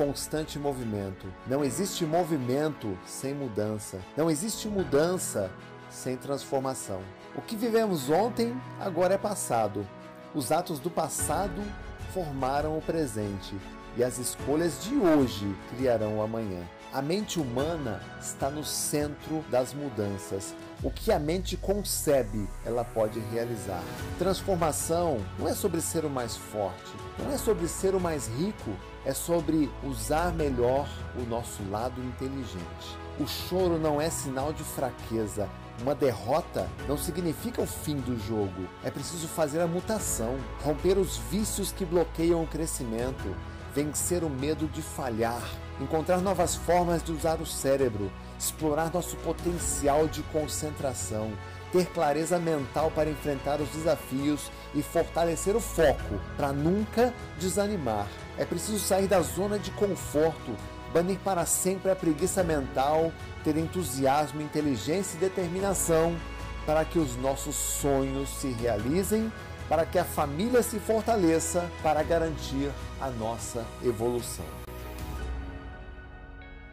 constante movimento. Não existe movimento sem mudança. Não existe mudança sem transformação. O que vivemos ontem agora é passado. Os atos do passado formaram o presente e as escolhas de hoje criarão o amanhã. A mente humana está no centro das mudanças. O que a mente concebe, ela pode realizar. Transformação não é sobre ser o mais forte, não é sobre ser o mais rico, é sobre usar melhor o nosso lado inteligente. O choro não é sinal de fraqueza. Uma derrota não significa o fim do jogo. É preciso fazer a mutação, romper os vícios que bloqueiam o crescimento, vencer o medo de falhar, encontrar novas formas de usar o cérebro, explorar nosso potencial de concentração, ter clareza mental para enfrentar os desafios e fortalecer o foco para nunca desanimar. É preciso sair da zona de conforto, banir para sempre a preguiça mental, ter entusiasmo, inteligência e determinação para que os nossos sonhos se realizem para que a família se fortaleça para garantir a nossa evolução.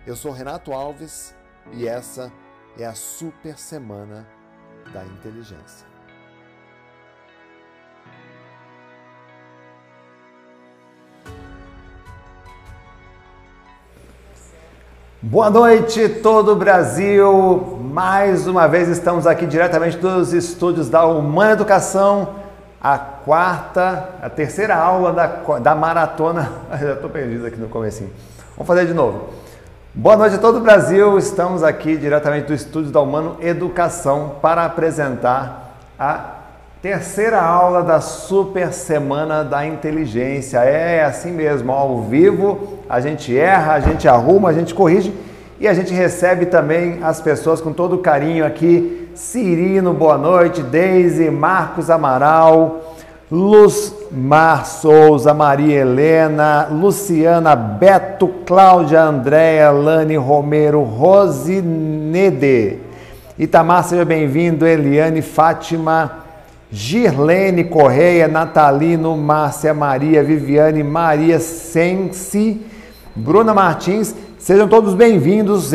Eu sou Renato Alves e essa é a Super Semana da Inteligência. Boa noite, todo o Brasil! Mais uma vez estamos aqui diretamente dos estúdios da Humana Educação a quarta, a terceira aula da, da maratona. Já estou perdido aqui no comecinho. Vamos fazer de novo. Boa noite a todo o Brasil. Estamos aqui diretamente do estúdio da Humano Educação para apresentar a terceira aula da Super Semana da Inteligência. É assim mesmo, ao vivo, a gente erra, a gente arruma, a gente corrige e a gente recebe também as pessoas com todo carinho aqui Cirino, boa noite. Deise, Marcos Amaral, Luz Mar Souza, Maria Helena, Luciana, Beto, Cláudia, Andréia, Lani Romero, Rosinede. Itamar, seja bem-vindo. Eliane, Fátima, Girlene Correia, Natalino, Márcia, Maria, Viviane, Maria Sensi, Bruna Martins. Sejam todos bem-vindos.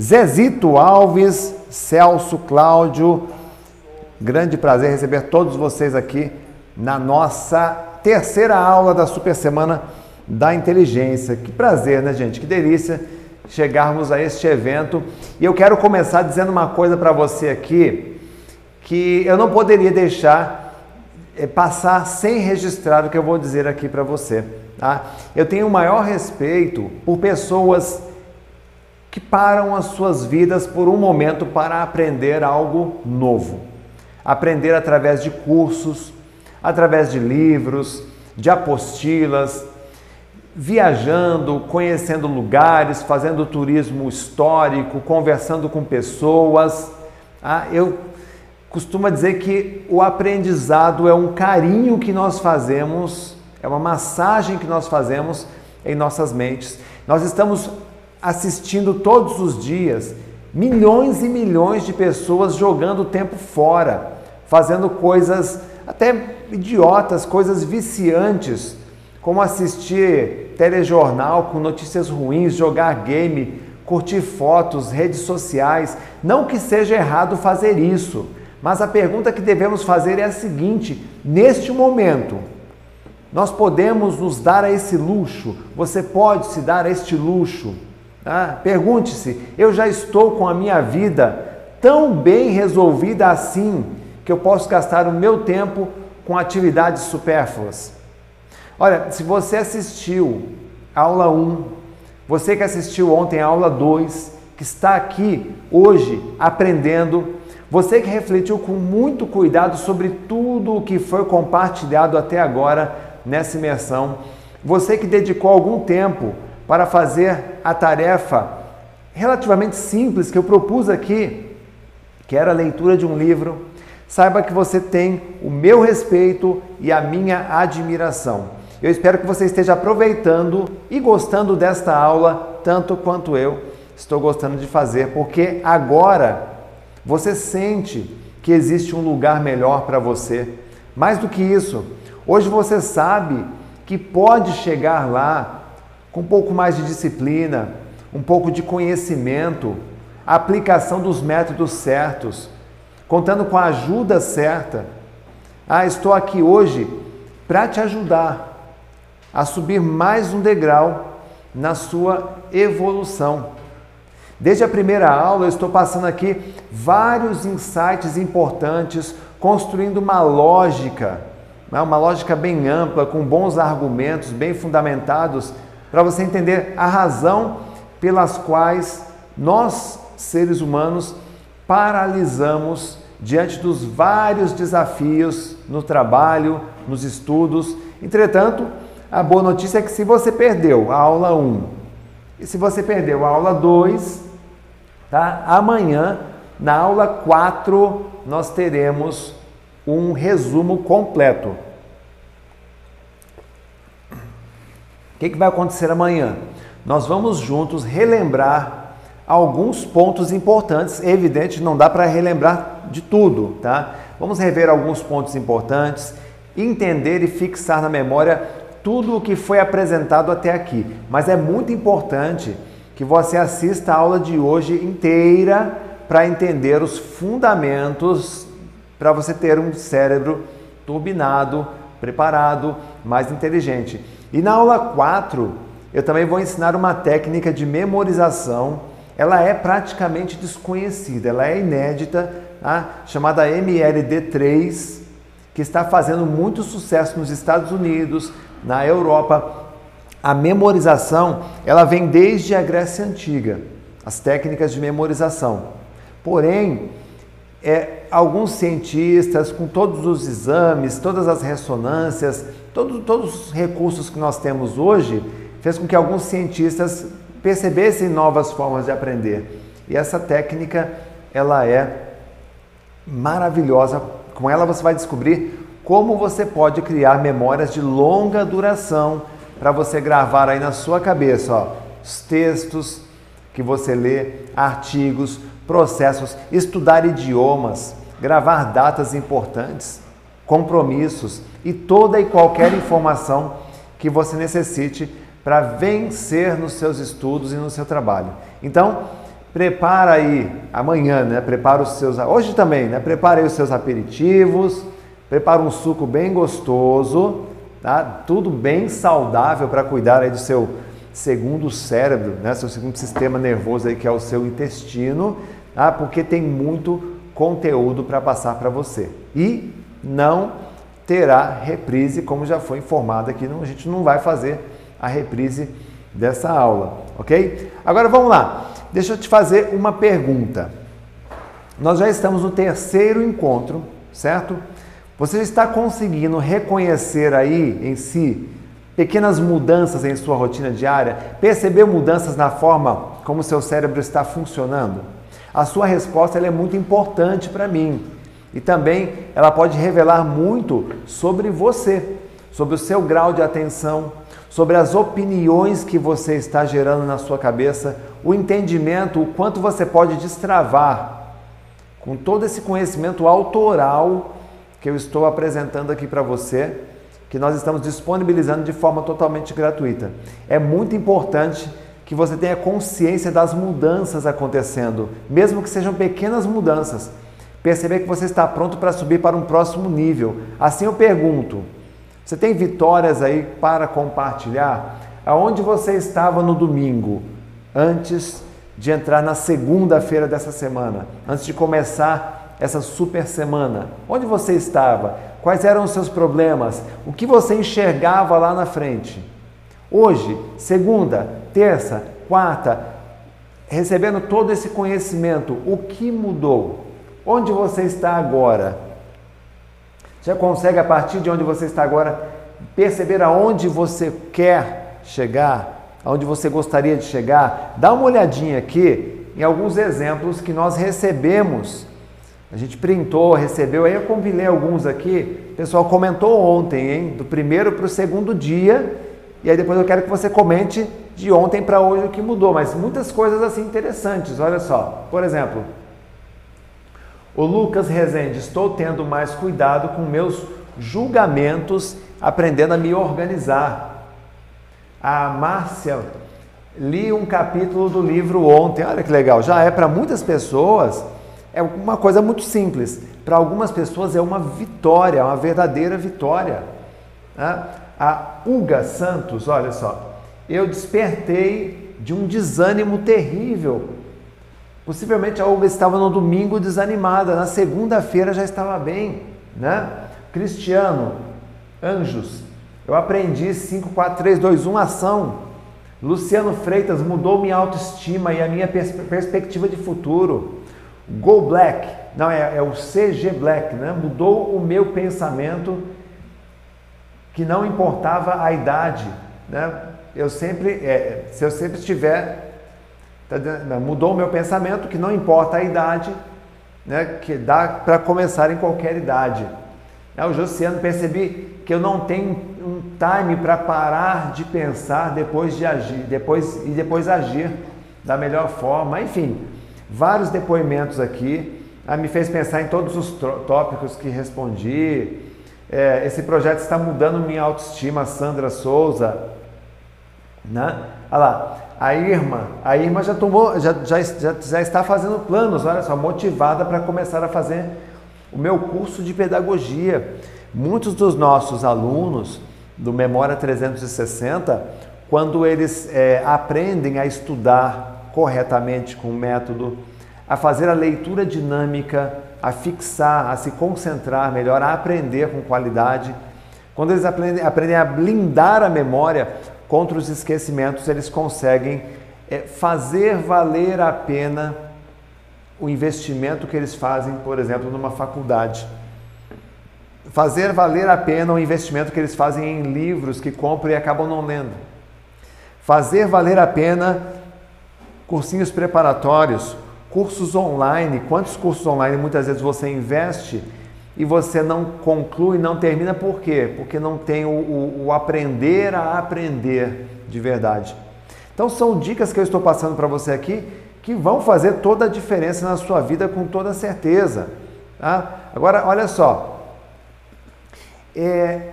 Zezito Alves, Celso, Cláudio. Grande prazer receber todos vocês aqui na nossa terceira aula da Super Semana da Inteligência. Que prazer, né, gente? Que delícia chegarmos a este evento. E eu quero começar dizendo uma coisa para você aqui que eu não poderia deixar eh, passar sem registrar o que eu vou dizer aqui para você. Tá? Eu tenho o maior respeito por pessoas que param as suas vidas por um momento para aprender algo novo. Aprender através de cursos, através de livros, de apostilas, viajando, conhecendo lugares, fazendo turismo histórico, conversando com pessoas. Ah, eu costumo dizer que o aprendizado é um carinho que nós fazemos, é uma massagem que nós fazemos em nossas mentes. Nós estamos assistindo todos os dias milhões e milhões de pessoas jogando tempo fora, fazendo coisas até idiotas, coisas viciantes, como assistir telejornal com notícias ruins, jogar game, curtir fotos, redes sociais. Não que seja errado fazer isso, mas a pergunta que devemos fazer é a seguinte: neste momento, nós podemos nos dar a esse luxo? Você pode se dar a este luxo? Ah, Pergunte-se: eu já estou com a minha vida tão bem resolvida assim que eu posso gastar o meu tempo com atividades supérfluas? Olha, se você assistiu a aula 1, você que assistiu ontem a aula 2, que está aqui hoje aprendendo, você que refletiu com muito cuidado sobre tudo o que foi compartilhado até agora nessa imersão, você que dedicou algum tempo para fazer a tarefa relativamente simples que eu propus aqui, que era a leitura de um livro, saiba que você tem o meu respeito e a minha admiração. Eu espero que você esteja aproveitando e gostando desta aula tanto quanto eu estou gostando de fazer, porque agora você sente que existe um lugar melhor para você. Mais do que isso, hoje você sabe que pode chegar lá com um pouco mais de disciplina, um pouco de conhecimento, a aplicação dos métodos certos, contando com a ajuda certa. Ah, estou aqui hoje para te ajudar a subir mais um degrau na sua evolução. Desde a primeira aula, eu estou passando aqui vários insights importantes, construindo uma lógica, né, uma lógica bem ampla, com bons argumentos, bem fundamentados, para você entender a razão pelas quais nós, seres humanos, paralisamos diante dos vários desafios no trabalho, nos estudos. Entretanto, a boa notícia é que se você perdeu a aula 1 e se você perdeu a aula 2, tá? Amanhã, na aula 4, nós teremos um resumo completo. O que, que vai acontecer amanhã? Nós vamos juntos relembrar alguns pontos importantes. Evidente, não dá para relembrar de tudo, tá? Vamos rever alguns pontos importantes, entender e fixar na memória tudo o que foi apresentado até aqui. Mas é muito importante que você assista a aula de hoje inteira para entender os fundamentos para você ter um cérebro turbinado, preparado, mais inteligente. E na aula 4, eu também vou ensinar uma técnica de memorização. Ela é praticamente desconhecida, ela é inédita, tá? chamada MLD3, que está fazendo muito sucesso nos Estados Unidos, na Europa, a memorização, ela vem desde a Grécia Antiga, as técnicas de memorização. Porém, é, alguns cientistas, com todos os exames, todas as ressonâncias, todo, todos os recursos que nós temos hoje, fez com que alguns cientistas percebessem novas formas de aprender. E essa técnica, ela é maravilhosa. Com ela você vai descobrir como você pode criar memórias de longa duração para você gravar aí na sua cabeça, ó, os textos que você lê, artigos, processos, estudar idiomas, gravar datas importantes, compromissos e toda e qualquer informação que você necessite para vencer nos seus estudos e no seu trabalho. Então, prepara aí amanhã, né? Prepara os seus hoje também, né? Prepare aí os seus aperitivos Prepara um suco bem gostoso, tá? Tudo bem saudável para cuidar aí do seu segundo cérebro, né? Seu segundo sistema nervoso aí que é o seu intestino, tá? Porque tem muito conteúdo para passar para você. E não terá reprise, como já foi informado aqui, a gente não vai fazer a reprise dessa aula, ok? Agora vamos lá, deixa eu te fazer uma pergunta. Nós já estamos no terceiro encontro, certo? Você está conseguindo reconhecer aí em si pequenas mudanças em sua rotina diária? Perceber mudanças na forma como seu cérebro está funcionando? A sua resposta é muito importante para mim e também ela pode revelar muito sobre você, sobre o seu grau de atenção, sobre as opiniões que você está gerando na sua cabeça, o entendimento, o quanto você pode destravar com todo esse conhecimento autoral que eu estou apresentando aqui para você, que nós estamos disponibilizando de forma totalmente gratuita. É muito importante que você tenha consciência das mudanças acontecendo, mesmo que sejam pequenas mudanças. Perceber que você está pronto para subir para um próximo nível. Assim eu pergunto: você tem vitórias aí para compartilhar? Aonde você estava no domingo, antes de entrar na segunda-feira dessa semana, antes de começar essa super semana? Onde você estava? Quais eram os seus problemas? O que você enxergava lá na frente? Hoje, segunda, terça, quarta, recebendo todo esse conhecimento, o que mudou? Onde você está agora? Já consegue, a partir de onde você está agora, perceber aonde você quer chegar? Aonde você gostaria de chegar? Dá uma olhadinha aqui em alguns exemplos que nós recebemos a gente printou, recebeu, aí eu compilei alguns aqui. O pessoal comentou ontem, hein? Do primeiro para o segundo dia. E aí depois eu quero que você comente de ontem para hoje o que mudou. Mas muitas coisas assim interessantes, olha só. Por exemplo, o Lucas Rezende, estou tendo mais cuidado com meus julgamentos, aprendendo a me organizar. A Márcia li um capítulo do livro ontem. Olha que legal. Já é para muitas pessoas é uma coisa muito simples. Para algumas pessoas é uma vitória, uma verdadeira vitória. Né? A Uga Santos, olha só. Eu despertei de um desânimo terrível. Possivelmente a Uga estava no domingo desanimada, na segunda-feira já estava bem, né? Cristiano, anjos, eu aprendi 5, 4, 3, 2, 1, ação. Luciano Freitas mudou minha autoestima e a minha pers perspectiva de futuro. Go Black, não, é, é o CG Black, né? Mudou o meu pensamento que não importava a idade, né? Eu sempre, é, se eu sempre estiver, tá, mudou o meu pensamento que não importa a idade, né? Que dá para começar em qualquer idade. É, o Josiano percebi que eu não tenho um time para parar de pensar depois de agir, depois e depois agir da melhor forma. Enfim, vários depoimentos aqui ah, me fez pensar em todos os tópicos que respondi. É, esse projeto está mudando minha autoestima, Sandra Souza, né? Olha lá, a Irma, a Irma já tomou, já, já, já, já está fazendo planos, olha só, motivada para começar a fazer o meu curso de pedagogia. Muitos dos nossos alunos do Memória 360, quando eles é, aprendem a estudar corretamente com o método, a fazer a leitura dinâmica, a fixar, a se concentrar melhor, a aprender com qualidade, quando eles aprendem, aprendem a blindar a memória contra os esquecimentos, eles conseguem é, fazer valer a pena o investimento que eles fazem, por exemplo, numa faculdade. Fazer valer a pena o investimento que eles fazem em livros que compram e acabam não lendo. Fazer valer a pena cursinhos preparatórios, cursos online. Quantos cursos online muitas vezes você investe e você não conclui, não termina, por quê? Porque não tem o, o, o aprender a aprender de verdade. Então são dicas que eu estou passando para você aqui que vão fazer toda a diferença na sua vida com toda certeza. Tá? Agora, olha só, é,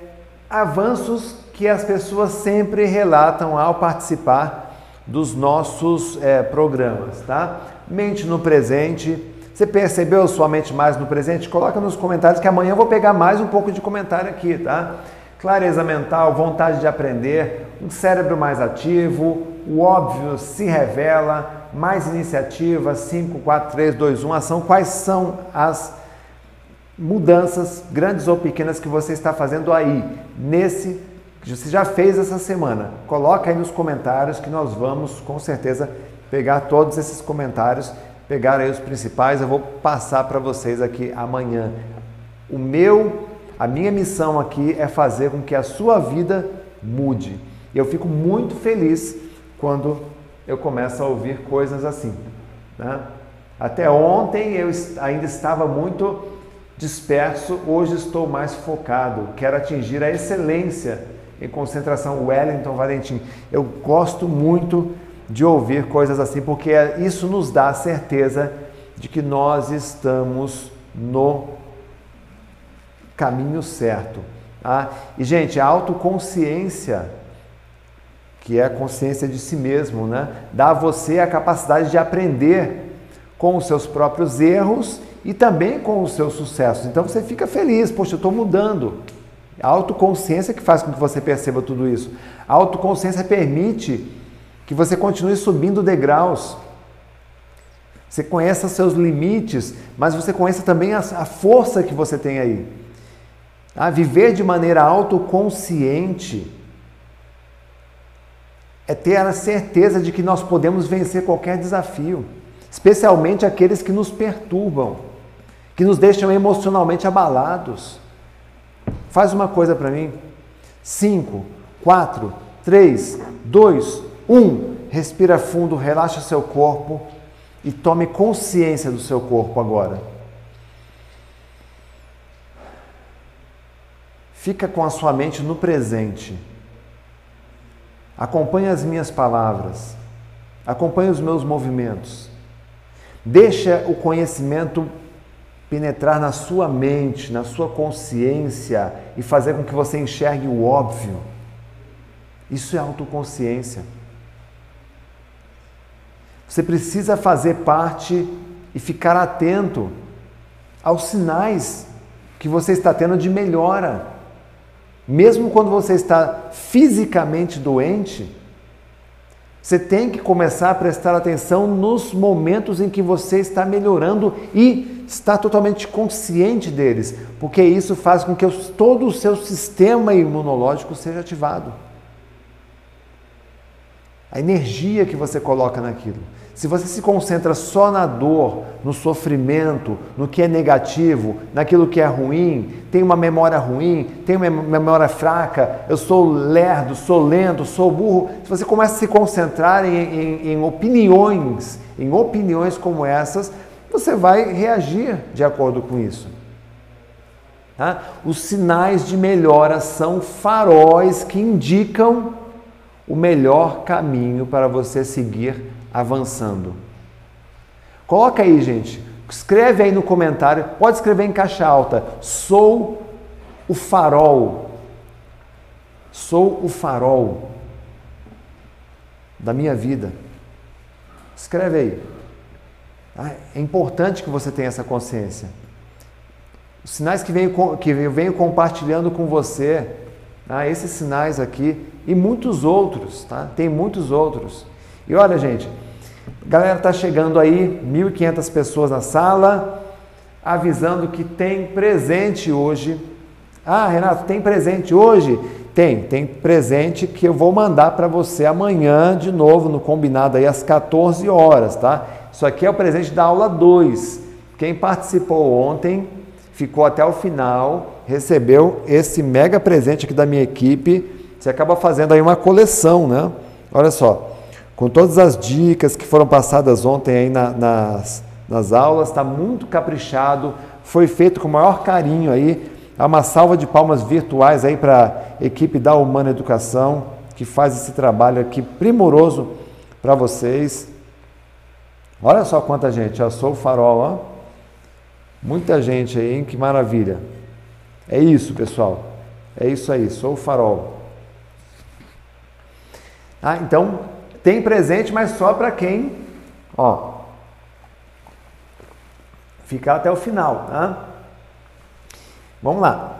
avanços que as pessoas sempre relatam ao participar dos nossos é, programas, tá? Mente no presente. Você percebeu sua mente mais no presente? Coloca nos comentários que amanhã eu vou pegar mais um pouco de comentário aqui, tá? Clareza mental, vontade de aprender, um cérebro mais ativo, o óbvio se revela, mais iniciativa, 5, 4, 3, 2, 1, ação. Quais são as mudanças, grandes ou pequenas, que você está fazendo aí, nesse que você já fez essa semana? Coloca aí nos comentários que nós vamos, com certeza, pegar todos esses comentários, pegar aí os principais, eu vou passar para vocês aqui amanhã. O meu, a minha missão aqui é fazer com que a sua vida mude. Eu fico muito feliz quando eu começo a ouvir coisas assim. Né? Até ontem eu ainda estava muito disperso, hoje estou mais focado, quero atingir a excelência em concentração. Wellington Valentim, eu gosto muito de ouvir coisas assim, porque isso nos dá a certeza de que nós estamos no caminho certo. Tá? E, gente, a autoconsciência que é a consciência de si mesmo, né? Dá a você a capacidade de aprender com os seus próprios erros e também com os seus sucessos. Então você fica feliz, poxa, eu estou mudando. A autoconsciência que faz com que você perceba tudo isso. A autoconsciência permite que você continue subindo degraus. Você conheça seus limites, mas você conheça também a, a força que você tem aí. A viver de maneira autoconsciente é ter a certeza de que nós podemos vencer qualquer desafio, especialmente aqueles que nos perturbam, que nos deixam emocionalmente abalados. Faz uma coisa para mim. 5, 4, 3, 2, 1. Respira fundo, relaxa seu corpo e tome consciência do seu corpo agora. Fica com a sua mente no presente. Acompanhe as minhas palavras, acompanhe os meus movimentos. Deixa o conhecimento penetrar na sua mente, na sua consciência e fazer com que você enxergue o óbvio. Isso é autoconsciência. Você precisa fazer parte e ficar atento aos sinais que você está tendo de melhora. Mesmo quando você está fisicamente doente, você tem que começar a prestar atenção nos momentos em que você está melhorando e está totalmente consciente deles, porque isso faz com que todo o seu sistema imunológico seja ativado. A energia que você coloca naquilo. Se você se concentra só na dor, no sofrimento, no que é negativo, naquilo que é ruim, tem uma memória ruim, tem uma memória fraca, eu sou lerdo, sou lento, sou burro. Se você começa a se concentrar em, em, em opiniões, em opiniões como essas, você vai reagir de acordo com isso. Tá? Os sinais de melhora são faróis que indicam o melhor caminho para você seguir avançando. Coloca aí, gente. Escreve aí no comentário. Pode escrever em caixa alta. Sou o farol. Sou o farol da minha vida. Escreve aí. Ah, é importante que você tenha essa consciência. Os sinais que, venho, que eu venho compartilhando com você, tá? esses sinais aqui e muitos outros, tá? Tem muitos outros. E olha, gente, galera tá chegando aí, 1.500 pessoas na sala, avisando que tem presente hoje. Ah, Renato, tem presente hoje? Tem, tem presente que eu vou mandar para você amanhã de novo, no combinado aí às 14 horas, tá? Isso aqui é o presente da aula 2. Quem participou ontem, ficou até o final, recebeu esse mega presente aqui da minha equipe. Você acaba fazendo aí uma coleção, né? Olha só, com todas as dicas que foram passadas ontem aí na, nas, nas aulas, está muito caprichado, foi feito com o maior carinho aí. Há uma salva de palmas virtuais aí para a equipe da Humana Educação, que faz esse trabalho aqui primoroso para vocês. Olha só quanta gente, eu sou o farol, ó. Muita gente aí, hein? Que maravilha. É isso, pessoal. É isso aí, sou o farol. Ah, então, tem presente, mas só para quem, ó, ficar até o final, tá? Vamos lá.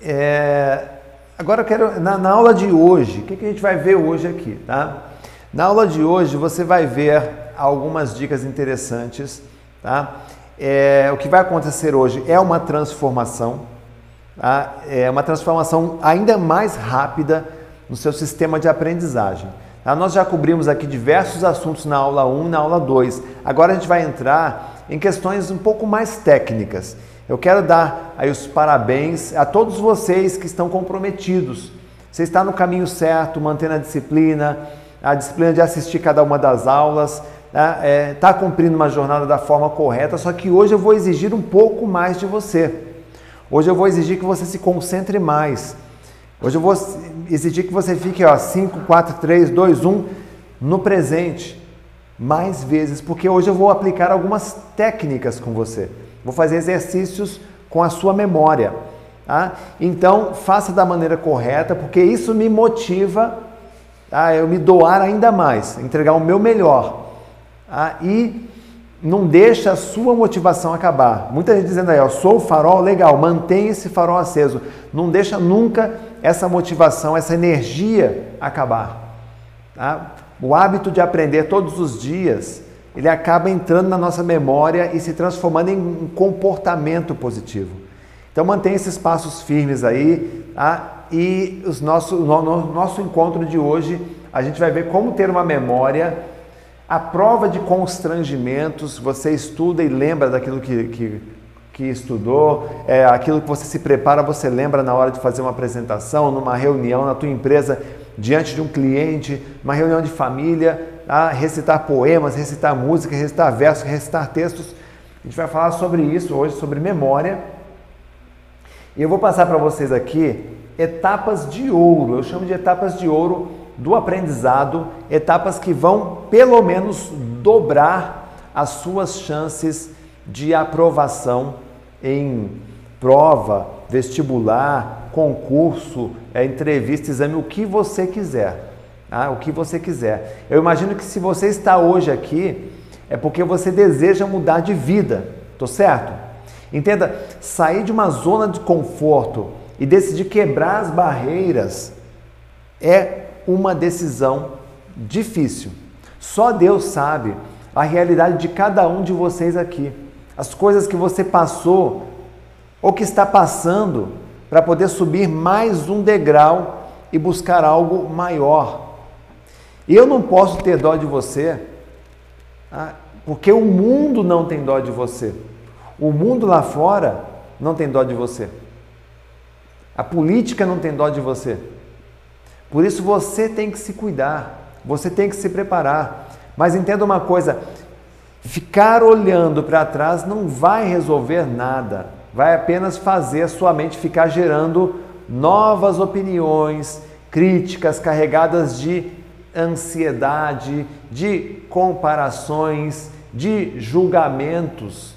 É, agora eu quero, na, na, aula de hoje, o que, que a gente vai ver hoje aqui, tá? Na aula de hoje você vai ver algumas dicas interessantes, tá? É, o que vai acontecer hoje é uma transformação, tá? é uma transformação ainda mais rápida no seu sistema de aprendizagem. Ah, nós já cobrimos aqui diversos assuntos na aula 1 e na aula 2. Agora a gente vai entrar em questões um pouco mais técnicas. Eu quero dar aí os parabéns a todos vocês que estão comprometidos. Você está no caminho certo, mantendo a disciplina, a disciplina de assistir cada uma das aulas, está né? é, cumprindo uma jornada da forma correta, só que hoje eu vou exigir um pouco mais de você. Hoje eu vou exigir que você se concentre mais. Hoje eu vou exigir que você fique ó, 5, 4, 3, 2, 1 no presente mais vezes, porque hoje eu vou aplicar algumas técnicas com você. Vou fazer exercícios com a sua memória. Tá? Então, faça da maneira correta, porque isso me motiva a eu me doar ainda mais, entregar o meu melhor. Tá? E não deixa a sua motivação acabar. Muita gente dizendo aí, eu sou o farol, legal, mantenha esse farol aceso. Não deixa nunca essa motivação, essa energia acabar. Tá? O hábito de aprender todos os dias, ele acaba entrando na nossa memória e se transformando em um comportamento positivo. Então mantenha esses passos firmes aí, tá? e os nosso, no, no nosso encontro de hoje, a gente vai ver como ter uma memória a prova de constrangimentos, você estuda e lembra daquilo que, que, que estudou, é, aquilo que você se prepara, você lembra na hora de fazer uma apresentação, numa reunião na tua empresa, diante de um cliente, uma reunião de família, a recitar poemas, recitar música, recitar versos, recitar textos. A gente vai falar sobre isso hoje, sobre memória. E eu vou passar para vocês aqui etapas de ouro, eu chamo de etapas de ouro do aprendizado, etapas que vão pelo menos dobrar as suas chances de aprovação em prova, vestibular concurso, é, entrevista, exame, o que você quiser. Tá? O que você quiser. Eu imagino que se você está hoje aqui, é porque você deseja mudar de vida, tô certo? Entenda, sair de uma zona de conforto e decidir quebrar as barreiras é uma decisão difícil. Só Deus sabe a realidade de cada um de vocês aqui, as coisas que você passou ou que está passando para poder subir mais um degrau e buscar algo maior. E eu não posso ter dó de você, ah, porque o mundo não tem dó de você. O mundo lá fora não tem dó de você. A política não tem dó de você. Por isso você tem que se cuidar, você tem que se preparar. Mas entenda uma coisa: ficar olhando para trás não vai resolver nada, vai apenas fazer a sua mente ficar gerando novas opiniões, críticas carregadas de ansiedade, de comparações, de julgamentos.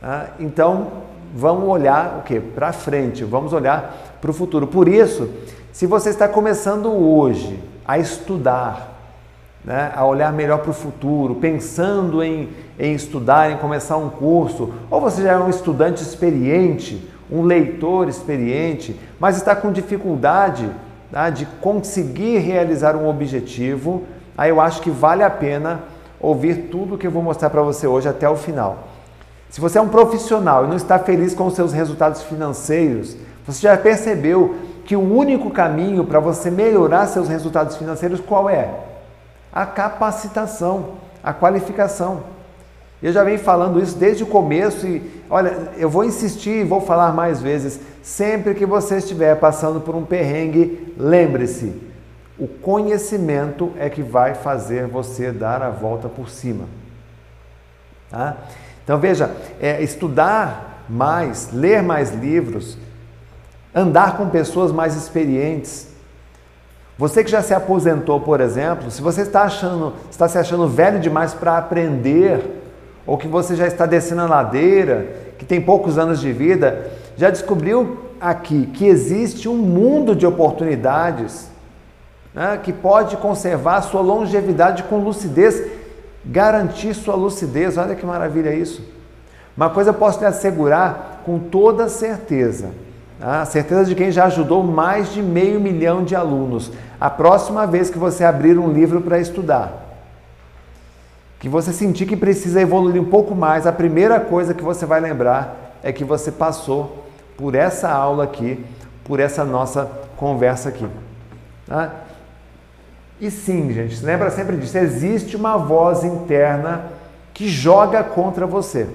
Tá? Então, vamos olhar o que? Para frente, vamos olhar para o futuro. Por isso, se você está começando hoje a estudar, né, a olhar melhor para o futuro, pensando em, em estudar, em começar um curso, ou você já é um estudante experiente, um leitor experiente, mas está com dificuldade tá, de conseguir realizar um objetivo, aí eu acho que vale a pena ouvir tudo que eu vou mostrar para você hoje até o final. Se você é um profissional e não está feliz com os seus resultados financeiros, você já percebeu que o único caminho para você melhorar seus resultados financeiros qual é? A capacitação, a qualificação. Eu já venho falando isso desde o começo e olha, eu vou insistir e vou falar mais vezes. Sempre que você estiver passando por um perrengue, lembre-se: o conhecimento é que vai fazer você dar a volta por cima. Tá? Então veja, é, estudar mais, ler mais livros, andar com pessoas mais experientes. Você que já se aposentou, por exemplo, se você está achando, está se achando velho demais para aprender, ou que você já está descendo a ladeira, que tem poucos anos de vida, já descobriu aqui que existe um mundo de oportunidades né, que pode conservar sua longevidade com lucidez, garantir sua lucidez. Olha que maravilha isso. Uma coisa eu posso lhe assegurar com toda certeza a certeza de quem já ajudou mais de meio milhão de alunos. A próxima vez que você abrir um livro para estudar, que você sentir que precisa evoluir um pouco mais, a primeira coisa que você vai lembrar é que você passou por essa aula aqui, por essa nossa conversa aqui. Tá? E sim, gente, lembra sempre disso: existe uma voz interna que joga contra você.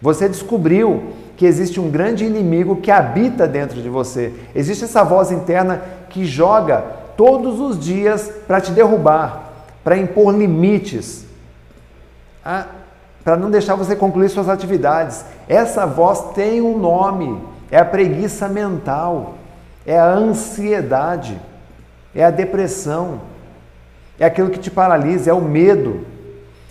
Você descobriu que existe um grande inimigo que habita dentro de você. Existe essa voz interna que joga todos os dias para te derrubar, para impor limites, ah, para não deixar você concluir suas atividades. Essa voz tem um nome: é a preguiça mental, é a ansiedade, é a depressão, é aquilo que te paralisa, é o medo.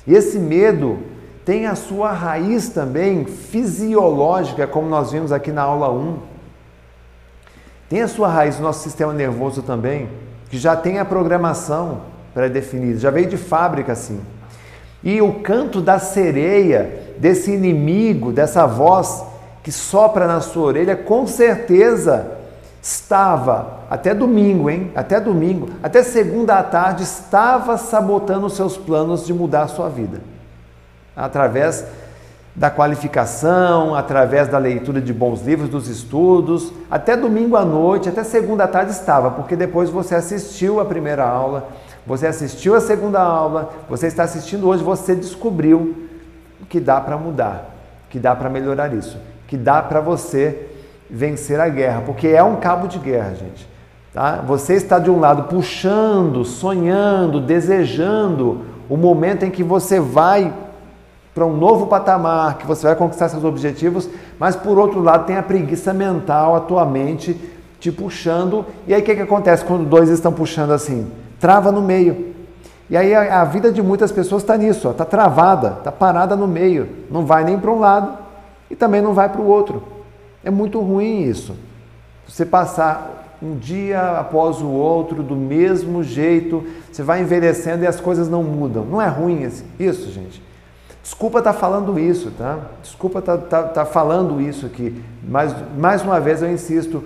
E esse medo tem a sua raiz também fisiológica, como nós vimos aqui na aula 1. Tem a sua raiz no nosso sistema nervoso também, que já tem a programação pré-definida, já veio de fábrica assim. E o canto da sereia, desse inimigo, dessa voz que sopra na sua orelha, com certeza estava até domingo, hein? Até domingo, até segunda à tarde, estava sabotando os seus planos de mudar a sua vida através da qualificação, através da leitura de bons livros, dos estudos, até domingo à noite, até segunda tarde estava, porque depois você assistiu a primeira aula, você assistiu a segunda aula, você está assistindo hoje, você descobriu que dá para mudar, que dá para melhorar isso, que dá para você vencer a guerra, porque é um cabo de guerra, gente. Tá? Você está de um lado puxando, sonhando, desejando o momento em que você vai para um novo patamar, que você vai conquistar seus objetivos, mas por outro lado tem a preguiça mental, a tua mente te puxando. E aí o que, que acontece quando dois estão puxando assim? Trava no meio. E aí a, a vida de muitas pessoas está nisso, está travada, está parada no meio, não vai nem para um lado e também não vai para o outro. É muito ruim isso. Você passar um dia após o outro do mesmo jeito, você vai envelhecendo e as coisas não mudam. Não é ruim isso, gente. Desculpa estar tá falando isso, tá? Desculpa estar tá, tá, falando isso aqui. Mas mais uma vez eu insisto,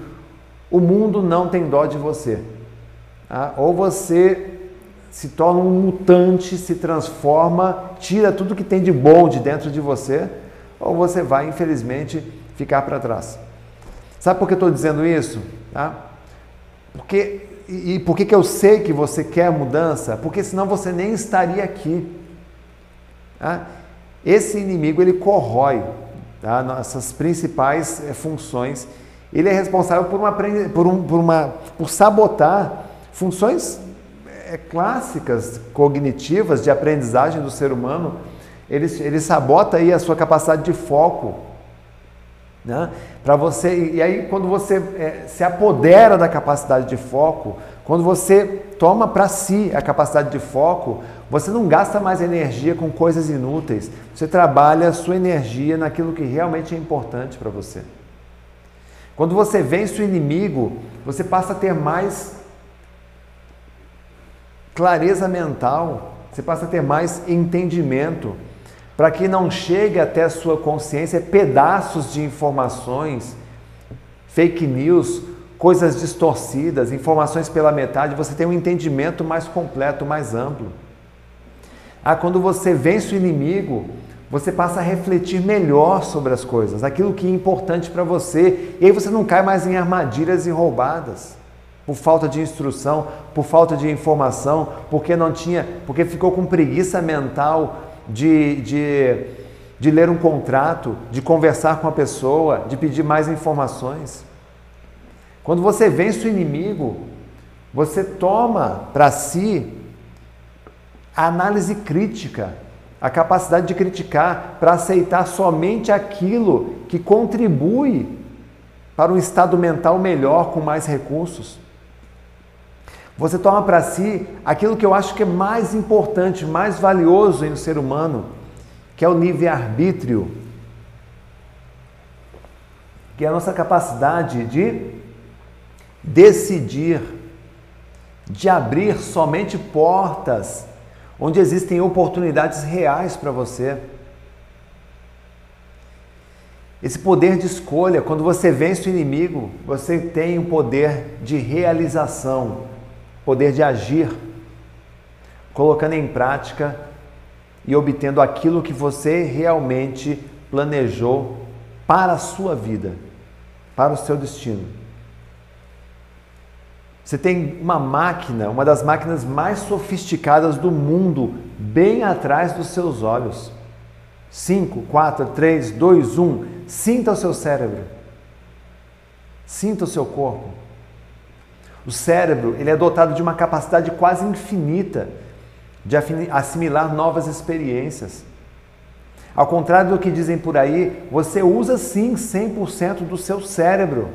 o mundo não tem dó de você. Tá? Ou você se torna um mutante, se transforma, tira tudo que tem de bom de dentro de você, ou você vai, infelizmente, ficar para trás. Sabe por que eu estou dizendo isso? Tá? Porque, e, e por que, que eu sei que você quer mudança? Porque senão você nem estaria aqui. Tá? Esse inimigo ele corrói tá? nossas principais é, funções. Ele é responsável por, uma, por, um, por, uma, por sabotar funções é, clássicas cognitivas de aprendizagem do ser humano. Ele, ele sabota aí a sua capacidade de foco, né? Para você e aí quando você é, se apodera da capacidade de foco, quando você toma para si a capacidade de foco, você não gasta mais energia com coisas inúteis. Você trabalha a sua energia naquilo que realmente é importante para você. Quando você vence o inimigo, você passa a ter mais clareza mental, você passa a ter mais entendimento para que não chegue até a sua consciência pedaços de informações, fake news, coisas distorcidas, informações pela metade, você tem um entendimento mais completo, mais amplo. Ah, quando você vence o inimigo, você passa a refletir melhor sobre as coisas, aquilo que é importante para você, e aí você não cai mais em armadilhas e roubadas. Por falta de instrução, por falta de informação, porque não tinha, porque ficou com preguiça mental de, de, de ler um contrato, de conversar com a pessoa, de pedir mais informações. Quando você vence o inimigo, você toma para si a análise crítica, a capacidade de criticar, para aceitar somente aquilo que contribui para um estado mental melhor, com mais recursos. Você toma para si aquilo que eu acho que é mais importante, mais valioso em um ser humano, que é o livre-arbítrio, que é a nossa capacidade de decidir, de abrir somente portas onde existem oportunidades reais para você. Esse poder de escolha, quando você vence o inimigo, você tem o um poder de realização poder de agir, colocando em prática e obtendo aquilo que você realmente planejou para a sua vida, para o seu destino. Você tem uma máquina, uma das máquinas mais sofisticadas do mundo, bem atrás dos seus olhos. 5, 4, 3, 2, 1. Sinta o seu cérebro. Sinta o seu corpo. O cérebro ele é dotado de uma capacidade quase infinita de assimilar novas experiências. Ao contrário do que dizem por aí, você usa sim 100% do seu cérebro.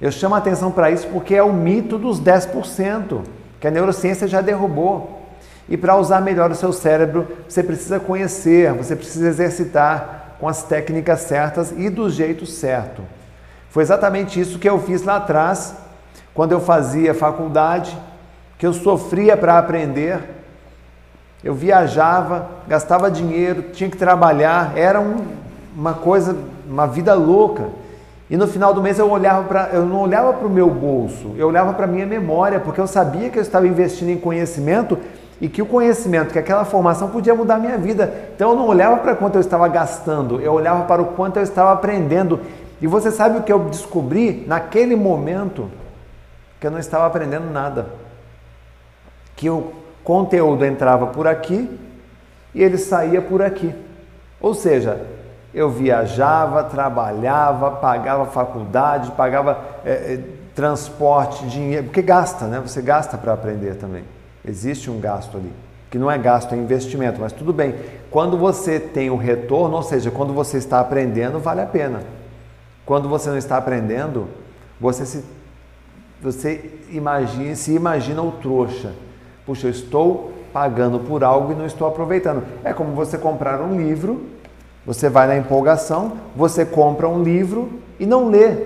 Eu chamo a atenção para isso porque é o mito dos 10%, que a neurociência já derrubou. E para usar melhor o seu cérebro, você precisa conhecer, você precisa exercitar com as técnicas certas e do jeito certo. Foi exatamente isso que eu fiz lá atrás quando eu fazia faculdade, que eu sofria para aprender. Eu viajava, gastava dinheiro, tinha que trabalhar, era um, uma coisa, uma vida louca. E no final do mês eu olhava para, eu não olhava para o meu bolso, eu olhava para minha memória, porque eu sabia que eu estava investindo em conhecimento e que o conhecimento, que aquela formação podia mudar a minha vida. Então eu não olhava para quanto eu estava gastando, eu olhava para o quanto eu estava aprendendo. E você sabe o que eu descobri naquele momento? que eu não estava aprendendo nada. Que o conteúdo entrava por aqui e ele saía por aqui. Ou seja, eu viajava, trabalhava, pagava faculdade, pagava é, transporte, dinheiro, porque gasta, né? Você gasta para aprender também. Existe um gasto ali, que não é gasto, é investimento, mas tudo bem. Quando você tem o retorno, ou seja, quando você está aprendendo, vale a pena. Quando você não está aprendendo, você se você imagina, se imagina o trouxa. Puxa, eu estou pagando por algo e não estou aproveitando. É como você comprar um livro, você vai na empolgação, você compra um livro e não lê.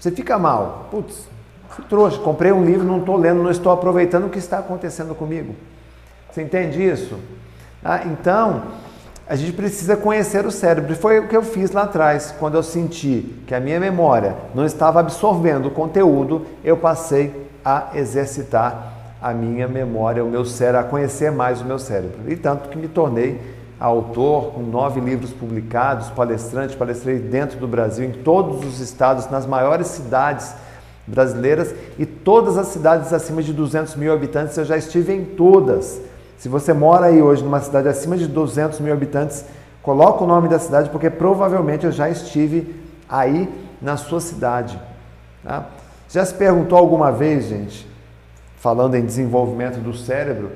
Você fica mal. Putz, fui trouxa, comprei um livro, não estou lendo, não estou aproveitando o que está acontecendo comigo. Você entende isso? Ah, então, a gente precisa conhecer o cérebro. Foi o que eu fiz lá atrás, quando eu senti que a minha memória não estava absorvendo o conteúdo, eu passei a exercitar a minha memória, o meu cérebro, a conhecer mais o meu cérebro. E tanto que me tornei autor, com nove livros publicados, palestrante, palestrei dentro do Brasil, em todos os estados, nas maiores cidades brasileiras e todas as cidades acima de 200 mil habitantes, eu já estive em todas. Se você mora aí hoje numa cidade acima de 200 mil habitantes, coloca o nome da cidade, porque provavelmente eu já estive aí na sua cidade. Tá? Já se perguntou alguma vez, gente, falando em desenvolvimento do cérebro,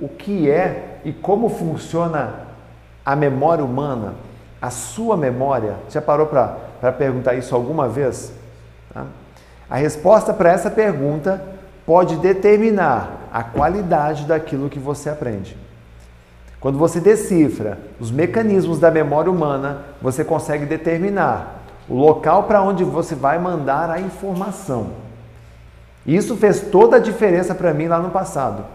o que é e como funciona a memória humana, a sua memória? Já parou para perguntar isso alguma vez? Tá? A resposta para essa pergunta pode determinar a qualidade daquilo que você aprende. Quando você decifra os mecanismos da memória humana, você consegue determinar o local para onde você vai mandar a informação. Isso fez toda a diferença para mim lá no passado.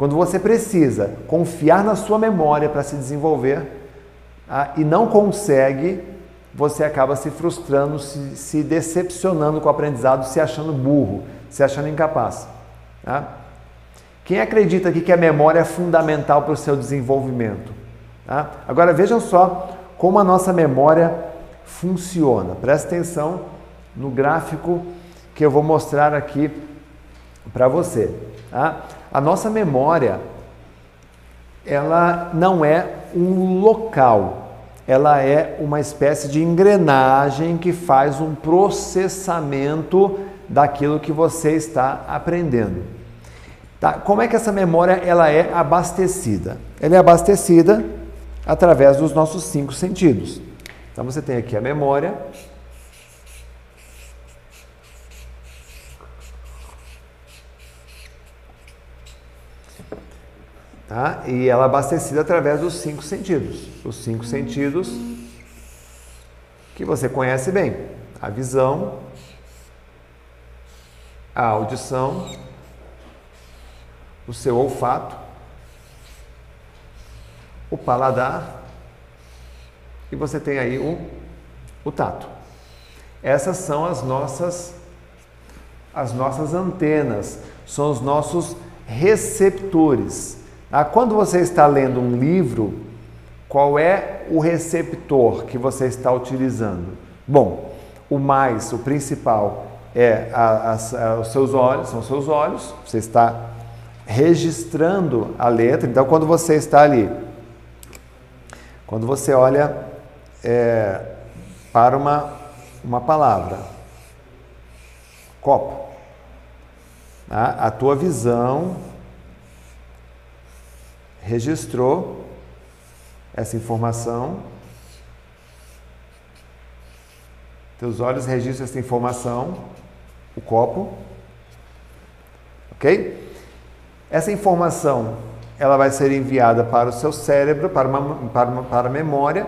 Quando você precisa confiar na sua memória para se desenvolver ah, e não consegue, você acaba se frustrando, se, se decepcionando com o aprendizado, se achando burro, se achando incapaz. Tá? Quem acredita aqui que a memória é fundamental para o seu desenvolvimento? Tá? Agora vejam só como a nossa memória funciona. Presta atenção no gráfico que eu vou mostrar aqui para você. Tá? A nossa memória, ela não é um local, ela é uma espécie de engrenagem que faz um processamento daquilo que você está aprendendo. Tá? Como é que essa memória ela é abastecida? Ela é abastecida através dos nossos cinco sentidos. Então você tem aqui a memória. Tá? E ela é abastecida através dos cinco sentidos. Os cinco sentidos que você conhece bem: a visão, a audição, o seu olfato, o paladar e você tem aí o, o tato. Essas são as nossas as nossas antenas, são os nossos receptores. Ah, quando você está lendo um livro, qual é o receptor que você está utilizando? Bom, o mais, o principal é a, a, a, os seus olhos, são os seus olhos, você está registrando a letra. Então, quando você está ali, quando você olha é, para uma, uma palavra, copo, tá? a tua visão registrou essa informação, teus olhos registram essa informação o copo, ok? Essa informação ela vai ser enviada para o seu cérebro, para, uma, para, uma, para a memória.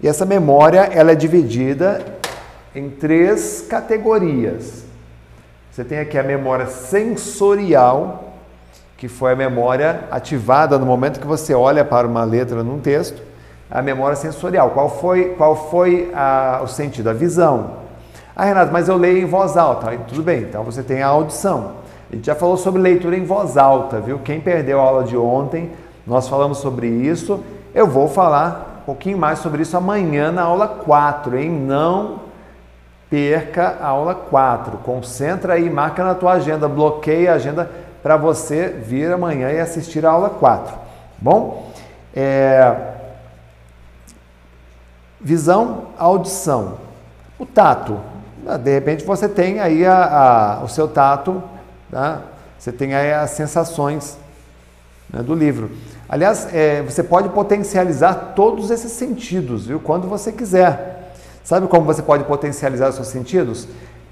E essa memória ela é dividida em três categorias. Você tem aqui a memória sensorial, que foi a memória ativada no momento que você olha para uma letra num texto a memória sensorial. Qual foi, qual foi a, o sentido? A visão. Ah, Renato, mas eu leio em voz alta. Tudo bem, então você tem a audição. A gente já falou sobre leitura em voz alta, viu? Quem perdeu a aula de ontem, nós falamos sobre isso. Eu vou falar um pouquinho mais sobre isso amanhã na aula 4, hein? Não perca a aula 4. Concentra aí, marca na tua agenda, bloqueia a agenda para você vir amanhã e assistir a aula 4. Bom? É, Visão, audição. O tato. Ah, de repente você tem aí a, a, o seu tato, tá? você tem aí as sensações né, do livro. Aliás, é, você pode potencializar todos esses sentidos, viu? Quando você quiser. Sabe como você pode potencializar os seus sentidos?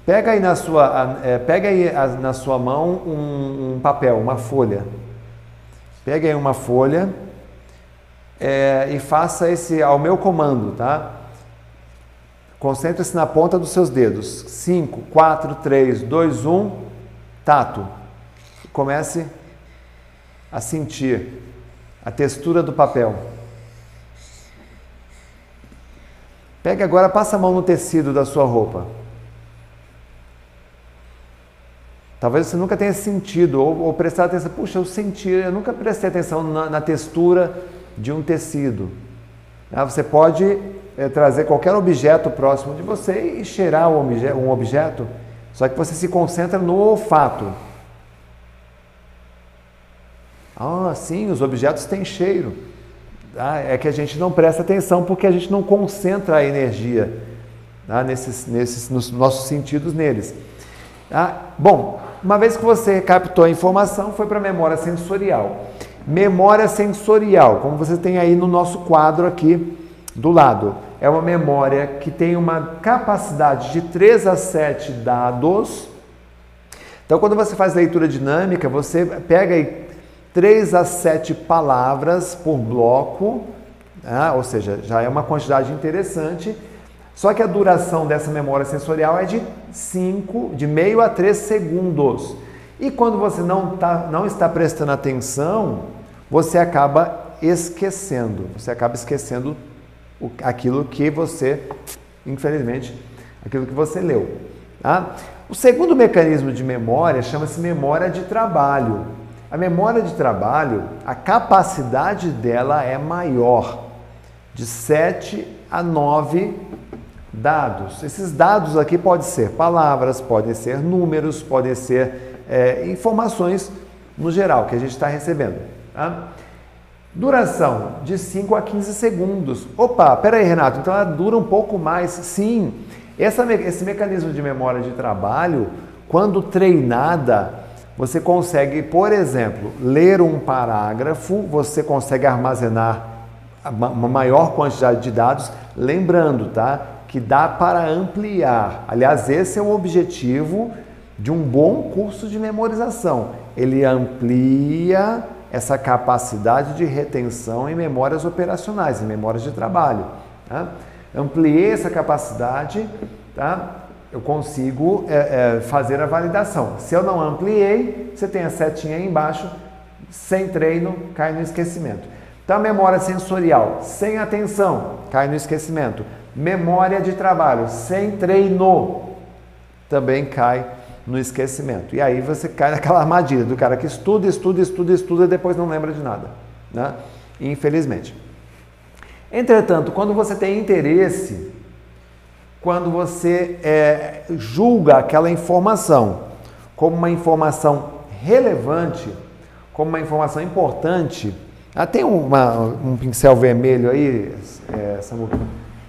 Pega aí na sua, é, pega aí na sua mão um, um papel, uma folha. Pega aí uma folha é, e faça esse ao meu comando, tá? Concentre-se na ponta dos seus dedos. 5, 4, 3, 2, 1, tato. Comece a sentir a textura do papel. Pegue agora, passa a mão no tecido da sua roupa. Talvez você nunca tenha sentido ou, ou prestado atenção. Puxa, eu senti, eu nunca prestei atenção na, na textura de um tecido. Ah, você pode é, trazer qualquer objeto próximo de você e cheirar um, um objeto, só que você se concentra no olfato. Ah, sim, os objetos têm cheiro. Ah, é que a gente não presta atenção porque a gente não concentra a energia ah, nesses, nesses, nos nossos sentidos neles. Ah, bom, uma vez que você captou a informação, foi para a memória sensorial. Memória sensorial, como você tem aí no nosso quadro aqui do lado, é uma memória que tem uma capacidade de 3 a 7 dados. Então, quando você faz leitura dinâmica, você pega aí 3 a 7 palavras por bloco, né? ou seja, já é uma quantidade interessante. Só que a duração dessa memória sensorial é de 5, de meio a 3 segundos. E quando você não, tá, não está prestando atenção, você acaba esquecendo. Você acaba esquecendo o, aquilo que você, infelizmente, aquilo que você leu. Tá? O segundo mecanismo de memória chama-se memória de trabalho. A memória de trabalho, a capacidade dela é maior, de 7 a 9 dados. Esses dados aqui podem ser palavras, podem ser números, podem ser é, informações no geral que a gente está recebendo. Tá? Duração de 5 a 15 segundos. Opa, peraí, Renato, então ela dura um pouco mais. Sim, essa, esse mecanismo de memória de trabalho, quando treinada, você consegue, por exemplo, ler um parágrafo, você consegue armazenar uma maior quantidade de dados, lembrando, tá? Que dá para ampliar. Aliás, esse é o objetivo de um bom curso de memorização. Ele amplia essa capacidade de retenção em memórias operacionais, em memórias de trabalho. Tá? Ampliei essa capacidade, tá? Eu consigo é, é, fazer a validação. Se eu não ampliei, você tem a setinha aí embaixo, sem treino, cai no esquecimento. Então, memória sensorial, sem atenção, cai no esquecimento. Memória de trabalho, sem treino, também cai no esquecimento. E aí você cai naquela armadilha do cara que estuda, estuda, estuda, estuda e depois não lembra de nada. Né? Infelizmente. Entretanto, quando você tem interesse quando você é, julga aquela informação como uma informação relevante, como uma informação importante. Ah, tem uma, um pincel vermelho aí, é, Samu?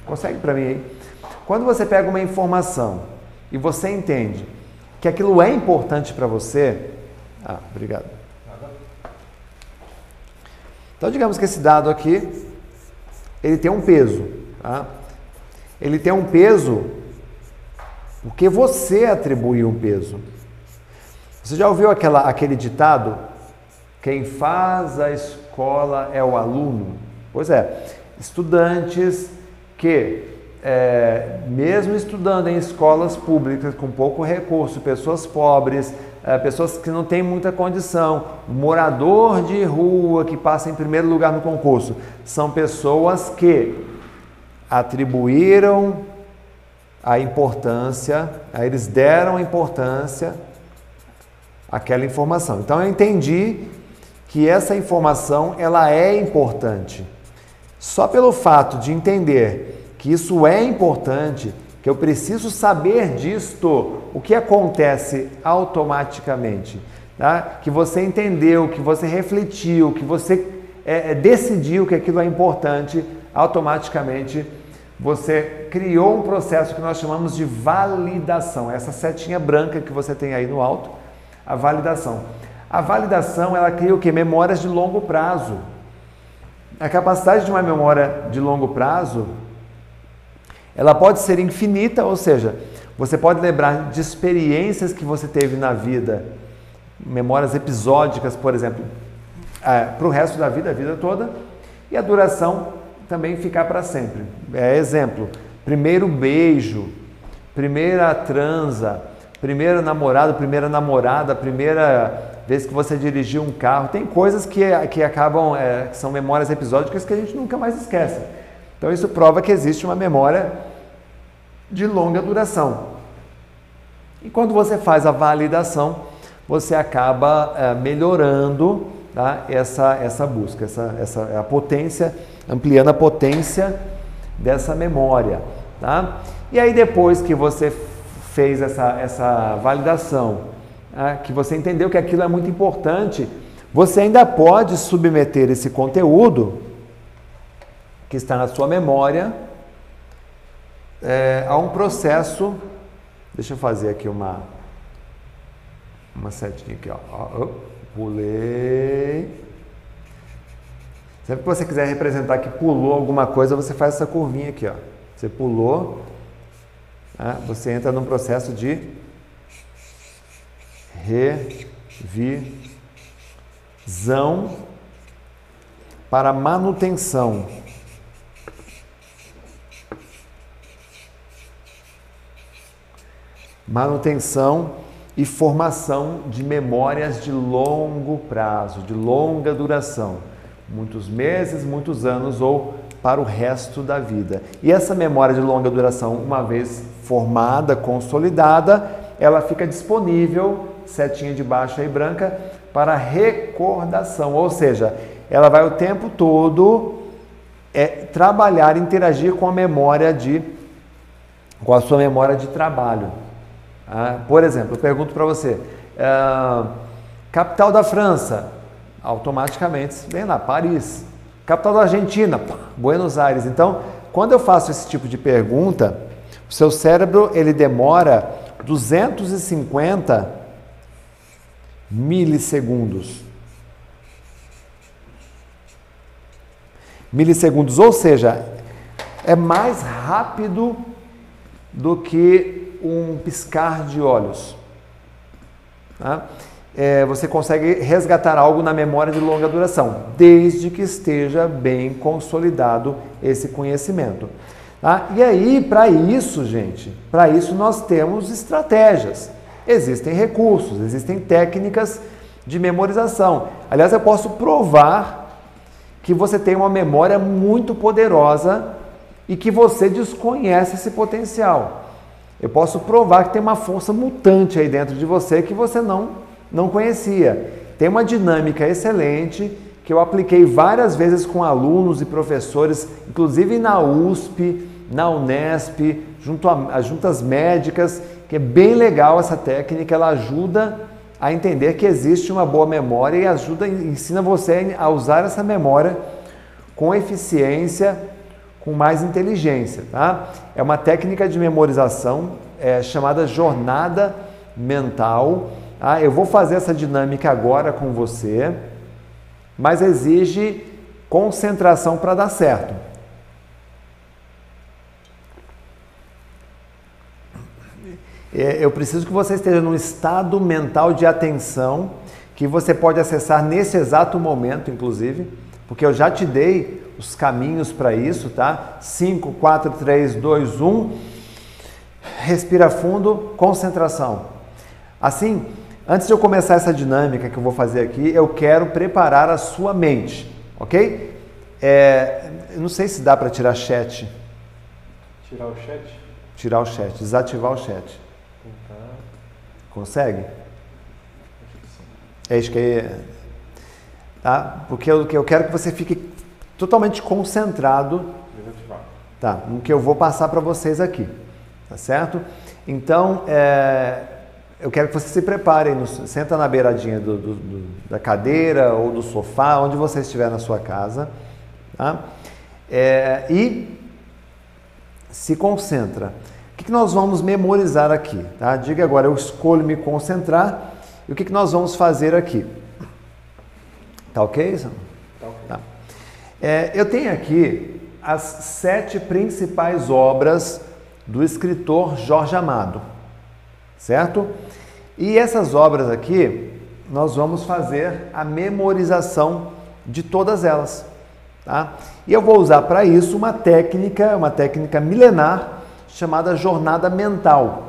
Consegue para mim aí? Quando você pega uma informação e você entende que aquilo é importante para você. Ah, obrigado. Então, digamos que esse dado aqui, ele tem um peso. Tá? Ele tem um peso porque você atribuiu um peso. Você já ouviu aquela, aquele ditado? Quem faz a escola é o aluno. Pois é, estudantes que, é, mesmo estudando em escolas públicas com pouco recurso, pessoas pobres, é, pessoas que não têm muita condição, morador de rua que passa em primeiro lugar no concurso, são pessoas que atribuíram a importância, eles deram importância àquela informação. Então eu entendi que essa informação ela é importante. Só pelo fato de entender que isso é importante, que eu preciso saber disto, o que acontece automaticamente, tá? que você entendeu, que você refletiu, que você é, decidiu que aquilo é importante, automaticamente você criou um processo que nós chamamos de validação. Essa setinha branca que você tem aí no alto, a validação. A validação, ela cria o que? Memórias de longo prazo. A capacidade de uma memória de longo prazo, ela pode ser infinita, ou seja, você pode lembrar de experiências que você teve na vida, memórias episódicas, por exemplo, é, para o resto da vida, a vida toda, E a duração também ficar para sempre. É exemplo, primeiro beijo, primeira transa, primeiro namorado, primeira namorada, primeira vez que você dirigiu um carro. Tem coisas que, que acabam, é, são memórias episódicas que a gente nunca mais esquece. Então isso prova que existe uma memória de longa duração. E quando você faz a validação, você acaba é, melhorando tá, essa, essa busca, essa, essa a potência ampliando a potência dessa memória. Tá? E aí depois que você fez essa, essa validação, tá? que você entendeu que aquilo é muito importante, você ainda pode submeter esse conteúdo que está na sua memória é, a um processo. Deixa eu fazer aqui uma uma setinha aqui, ó. Pulei. Sempre que você quiser representar que pulou alguma coisa, você faz essa curvinha aqui. Ó. Você pulou, né? você entra num processo de revisão para manutenção. Manutenção e formação de memórias de longo prazo, de longa duração muitos meses, muitos anos ou para o resto da vida. E essa memória de longa duração, uma vez formada, consolidada, ela fica disponível, setinha de baixo aí branca, para recordação, ou seja, ela vai o tempo todo é, trabalhar, interagir com a memória de, com a sua memória de trabalho. Ah, por exemplo, eu pergunto para você, ah, capital da França, automaticamente vem lá, Paris. Capital da Argentina, Buenos Aires. Então, quando eu faço esse tipo de pergunta, o seu cérebro ele demora 250 milissegundos. Milissegundos, ou seja, é mais rápido do que um piscar de olhos. Tá? é, você consegue resgatar algo na memória de longa duração, desde que esteja bem consolidado esse conhecimento. Tá? E aí, para isso, gente, para isso nós temos estratégias. Existem recursos, existem técnicas de memorização. Aliás, eu posso provar que você tem uma memória muito poderosa e que você desconhece esse potencial. Eu posso provar que tem uma força mutante aí dentro de você que você não não conhecia. Tem uma dinâmica excelente que eu apliquei várias vezes com alunos e professores, inclusive na USP, na Unesp, junto às juntas médicas, que é bem legal essa técnica, ela ajuda a entender que existe uma boa memória e ajuda, ensina você a usar essa memória com eficiência, com mais inteligência, tá? É uma técnica de memorização é, chamada jornada mental ah, eu vou fazer essa dinâmica agora com você, mas exige concentração para dar certo. É, eu preciso que você esteja num estado mental de atenção que você pode acessar nesse exato momento, inclusive, porque eu já te dei os caminhos para isso, tá? 5, 4, 3, 2, 1. Respira fundo, concentração. Assim, Antes de eu começar essa dinâmica que eu vou fazer aqui, eu quero preparar a sua mente, ok? É, não sei se dá para tirar chat. Tirar o chat? Tirar o chat, desativar o chat. Tentar. Consegue? É isso que é. Tá? Porque eu, eu quero que você fique totalmente concentrado. Tá, no que eu vou passar para vocês aqui. Tá certo? Então, é, eu quero que você se prepare, no, senta na beiradinha do, do, do, da cadeira ou do sofá, onde você estiver na sua casa, tá? É, e se concentra. O que, que nós vamos memorizar aqui? Tá? Diga agora, eu escolho me concentrar e o que, que nós vamos fazer aqui? Tá? Tá ok. É, eu tenho aqui as sete principais obras do escritor Jorge Amado, certo? E essas obras aqui, nós vamos fazer a memorização de todas elas. Tá? E eu vou usar para isso uma técnica, uma técnica milenar chamada jornada mental.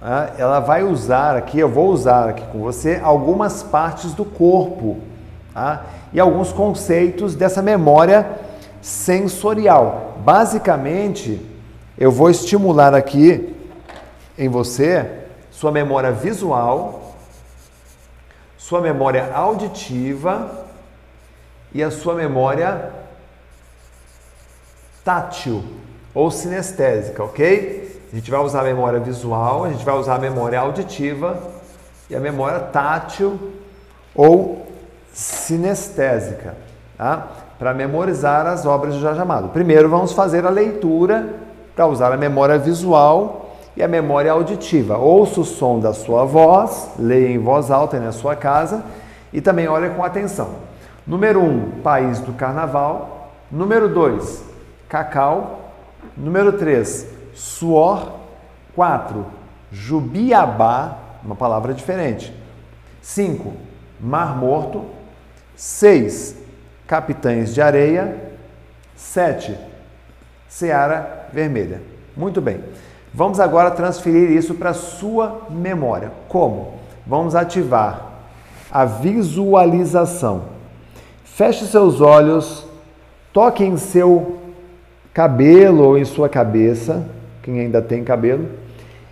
Tá? Ela vai usar aqui, eu vou usar aqui com você algumas partes do corpo tá? E alguns conceitos dessa memória sensorial. Basicamente, eu vou estimular aqui em você sua memória visual, sua memória auditiva e a sua memória tátil ou sinestésica, ok? A gente vai usar a memória visual, a gente vai usar a memória auditiva e a memória tátil ou sinestésica, tá? Para memorizar as obras de Jorge Amado. Primeiro vamos fazer a leitura para usar a memória visual e a memória auditiva. Ouça o som da sua voz, leia em voz alta na sua casa e também olhe com atenção. Número 1, um, país do carnaval. Número 2, cacau. Número 3, suor. 4, jubiabá, uma palavra diferente. 5, mar morto. 6, capitães de areia. 7, seara vermelha. Muito bem. Vamos agora transferir isso para sua memória. Como? Vamos ativar a visualização. Feche seus olhos, toque em seu cabelo ou em sua cabeça, quem ainda tem cabelo,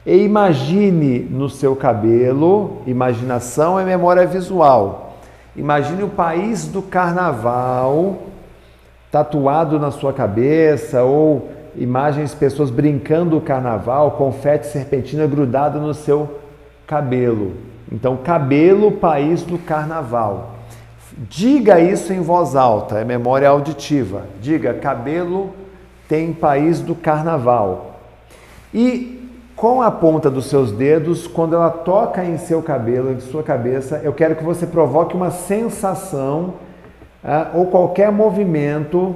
e imagine no seu cabelo, imaginação é memória visual. Imagine o país do carnaval tatuado na sua cabeça ou imagens de pessoas brincando o carnaval, confete serpentina grudado no seu cabelo. Então, cabelo, país do carnaval. Diga isso em voz alta, é memória auditiva. Diga, cabelo tem país do carnaval. E com a ponta dos seus dedos, quando ela toca em seu cabelo, em sua cabeça, eu quero que você provoque uma sensação ah, ou qualquer movimento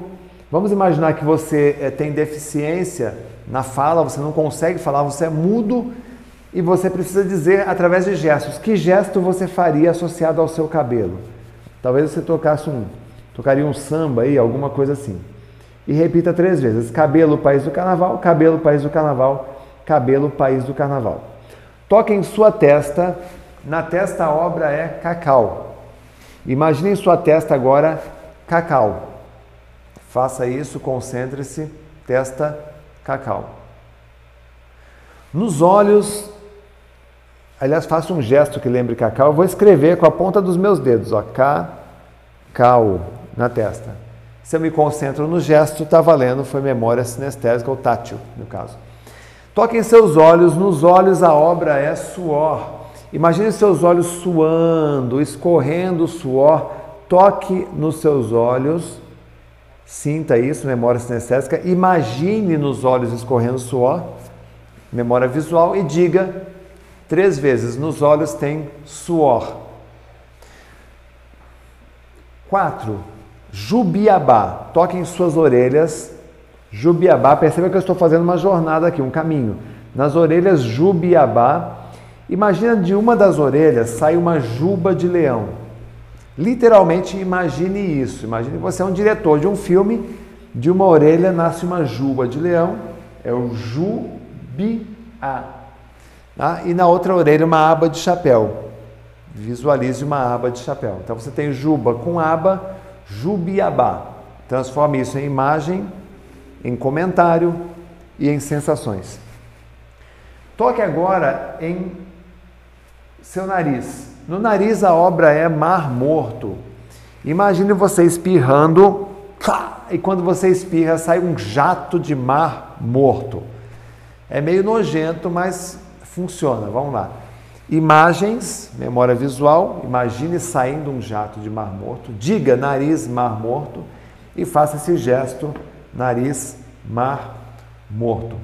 Vamos imaginar que você é, tem deficiência na fala, você não consegue falar, você é mudo e você precisa dizer através de gestos. Que gesto você faria associado ao seu cabelo? Talvez você tocasse um, tocaria um samba aí, alguma coisa assim. E repita três vezes: cabelo, país do carnaval, cabelo, país do carnaval, cabelo, país do carnaval. Toque em sua testa. Na testa a obra é cacau. Imagine em sua testa agora cacau. Faça isso, concentre-se, testa cacau. Nos olhos, aliás, faça um gesto que lembre cacau. Eu vou escrever com a ponta dos meus dedos, ó, cacau na testa. Se eu me concentro no gesto, está valendo, foi memória sinestésica ou tátil, no caso. Toque em seus olhos, nos olhos a obra é suor. Imagine seus olhos suando, escorrendo suor. Toque nos seus olhos Sinta isso, memória sinestésica. Imagine nos olhos escorrendo suor, memória visual, e diga três vezes: nos olhos tem suor. Quatro, Jubiabá. Toque em suas orelhas. Jubiabá. Perceba que eu estou fazendo uma jornada aqui, um caminho. Nas orelhas, Jubiabá. Imagina de uma das orelhas sai uma juba de leão. Literalmente imagine isso. Imagine você é um diretor de um filme, de uma orelha nasce uma juba de leão, é o jubiá. Tá? E na outra orelha uma aba de chapéu. Visualize uma aba de chapéu. Então você tem juba com aba, jubiabá. Transforme isso em imagem, em comentário e em sensações. Toque agora em seu nariz. No nariz a obra é Mar Morto. Imagine você espirrando e quando você espirra sai um jato de mar morto. É meio nojento, mas funciona. Vamos lá. Imagens, memória visual, imagine saindo um jato de mar morto. Diga nariz mar morto e faça esse gesto nariz mar morto.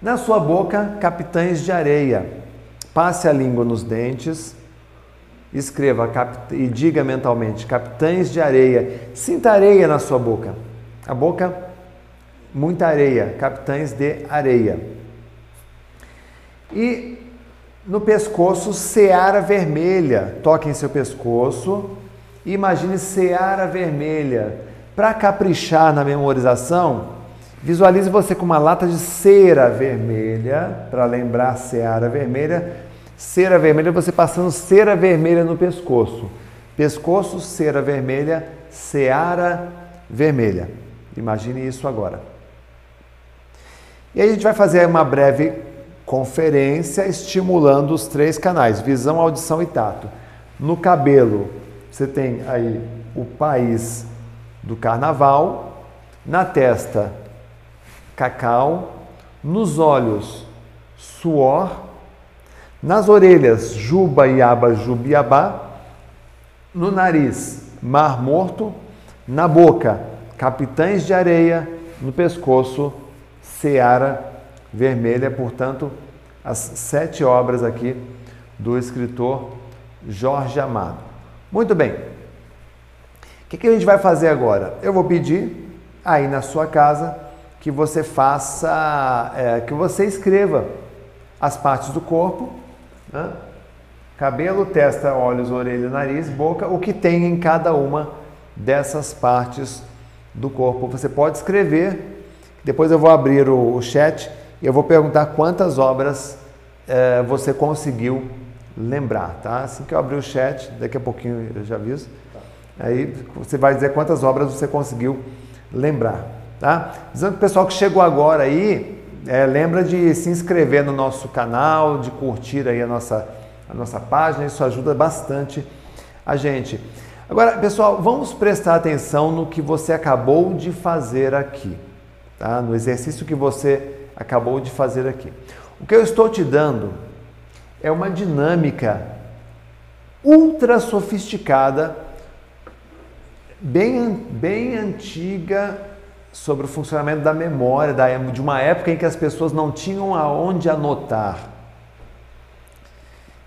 Na sua boca, capitães de areia. Passe a língua nos dentes, escreva e diga mentalmente: capitães de areia. Sinta areia na sua boca. A boca, muita areia. Capitães de areia. E no pescoço, seara vermelha. Toque em seu pescoço Imagine seara vermelha. Para caprichar na memorização, visualize você com uma lata de cera vermelha, para lembrar seara vermelha. Cera vermelha, você passando cera vermelha no pescoço. Pescoço, cera vermelha, seara vermelha. Imagine isso agora. E aí a gente vai fazer uma breve conferência estimulando os três canais: visão, audição e tato. No cabelo, você tem aí o país do carnaval, na testa, cacau, nos olhos, suor, nas orelhas, juba, iaba, jubiabá, no nariz, mar morto, na boca, capitães de areia, no pescoço, seara vermelha, portanto, as sete obras aqui do escritor Jorge Amado. Muito bem. Que, que a gente vai fazer agora? Eu vou pedir aí na sua casa que você faça, é, que você escreva as partes do corpo, né? cabelo, testa, olhos, orelha, nariz, boca, o que tem em cada uma dessas partes do corpo. Você pode escrever, depois eu vou abrir o, o chat e eu vou perguntar quantas obras é, você conseguiu lembrar, tá? Assim que eu abrir o chat, daqui a pouquinho eu já aviso. Aí você vai dizer quantas obras você conseguiu lembrar, tá? Dizendo que o pessoal que chegou agora aí, é, lembra de se inscrever no nosso canal, de curtir aí a nossa, a nossa página, isso ajuda bastante a gente. Agora, pessoal, vamos prestar atenção no que você acabou de fazer aqui, tá? No exercício que você acabou de fazer aqui. O que eu estou te dando é uma dinâmica ultra sofisticada, bem, bem antiga sobre o funcionamento da memória, de uma época em que as pessoas não tinham aonde anotar.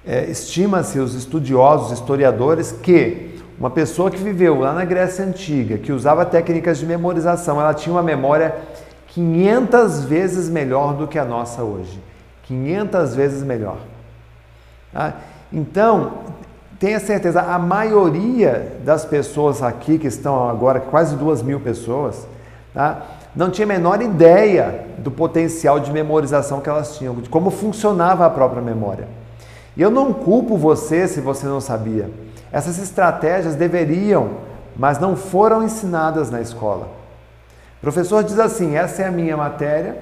É, Estima-se os estudiosos, historiadores, que uma pessoa que viveu lá na Grécia Antiga, que usava técnicas de memorização, ela tinha uma memória 500 vezes melhor do que a nossa hoje. 500 vezes melhor. Tá? Então, tenha certeza, a maioria das pessoas aqui que estão agora, quase duas mil pessoas, tá? não tinha a menor ideia do potencial de memorização que elas tinham, de como funcionava a própria memória. E eu não culpo você se você não sabia. Essas estratégias deveriam, mas não foram ensinadas na escola. O professor diz assim: essa é a minha matéria,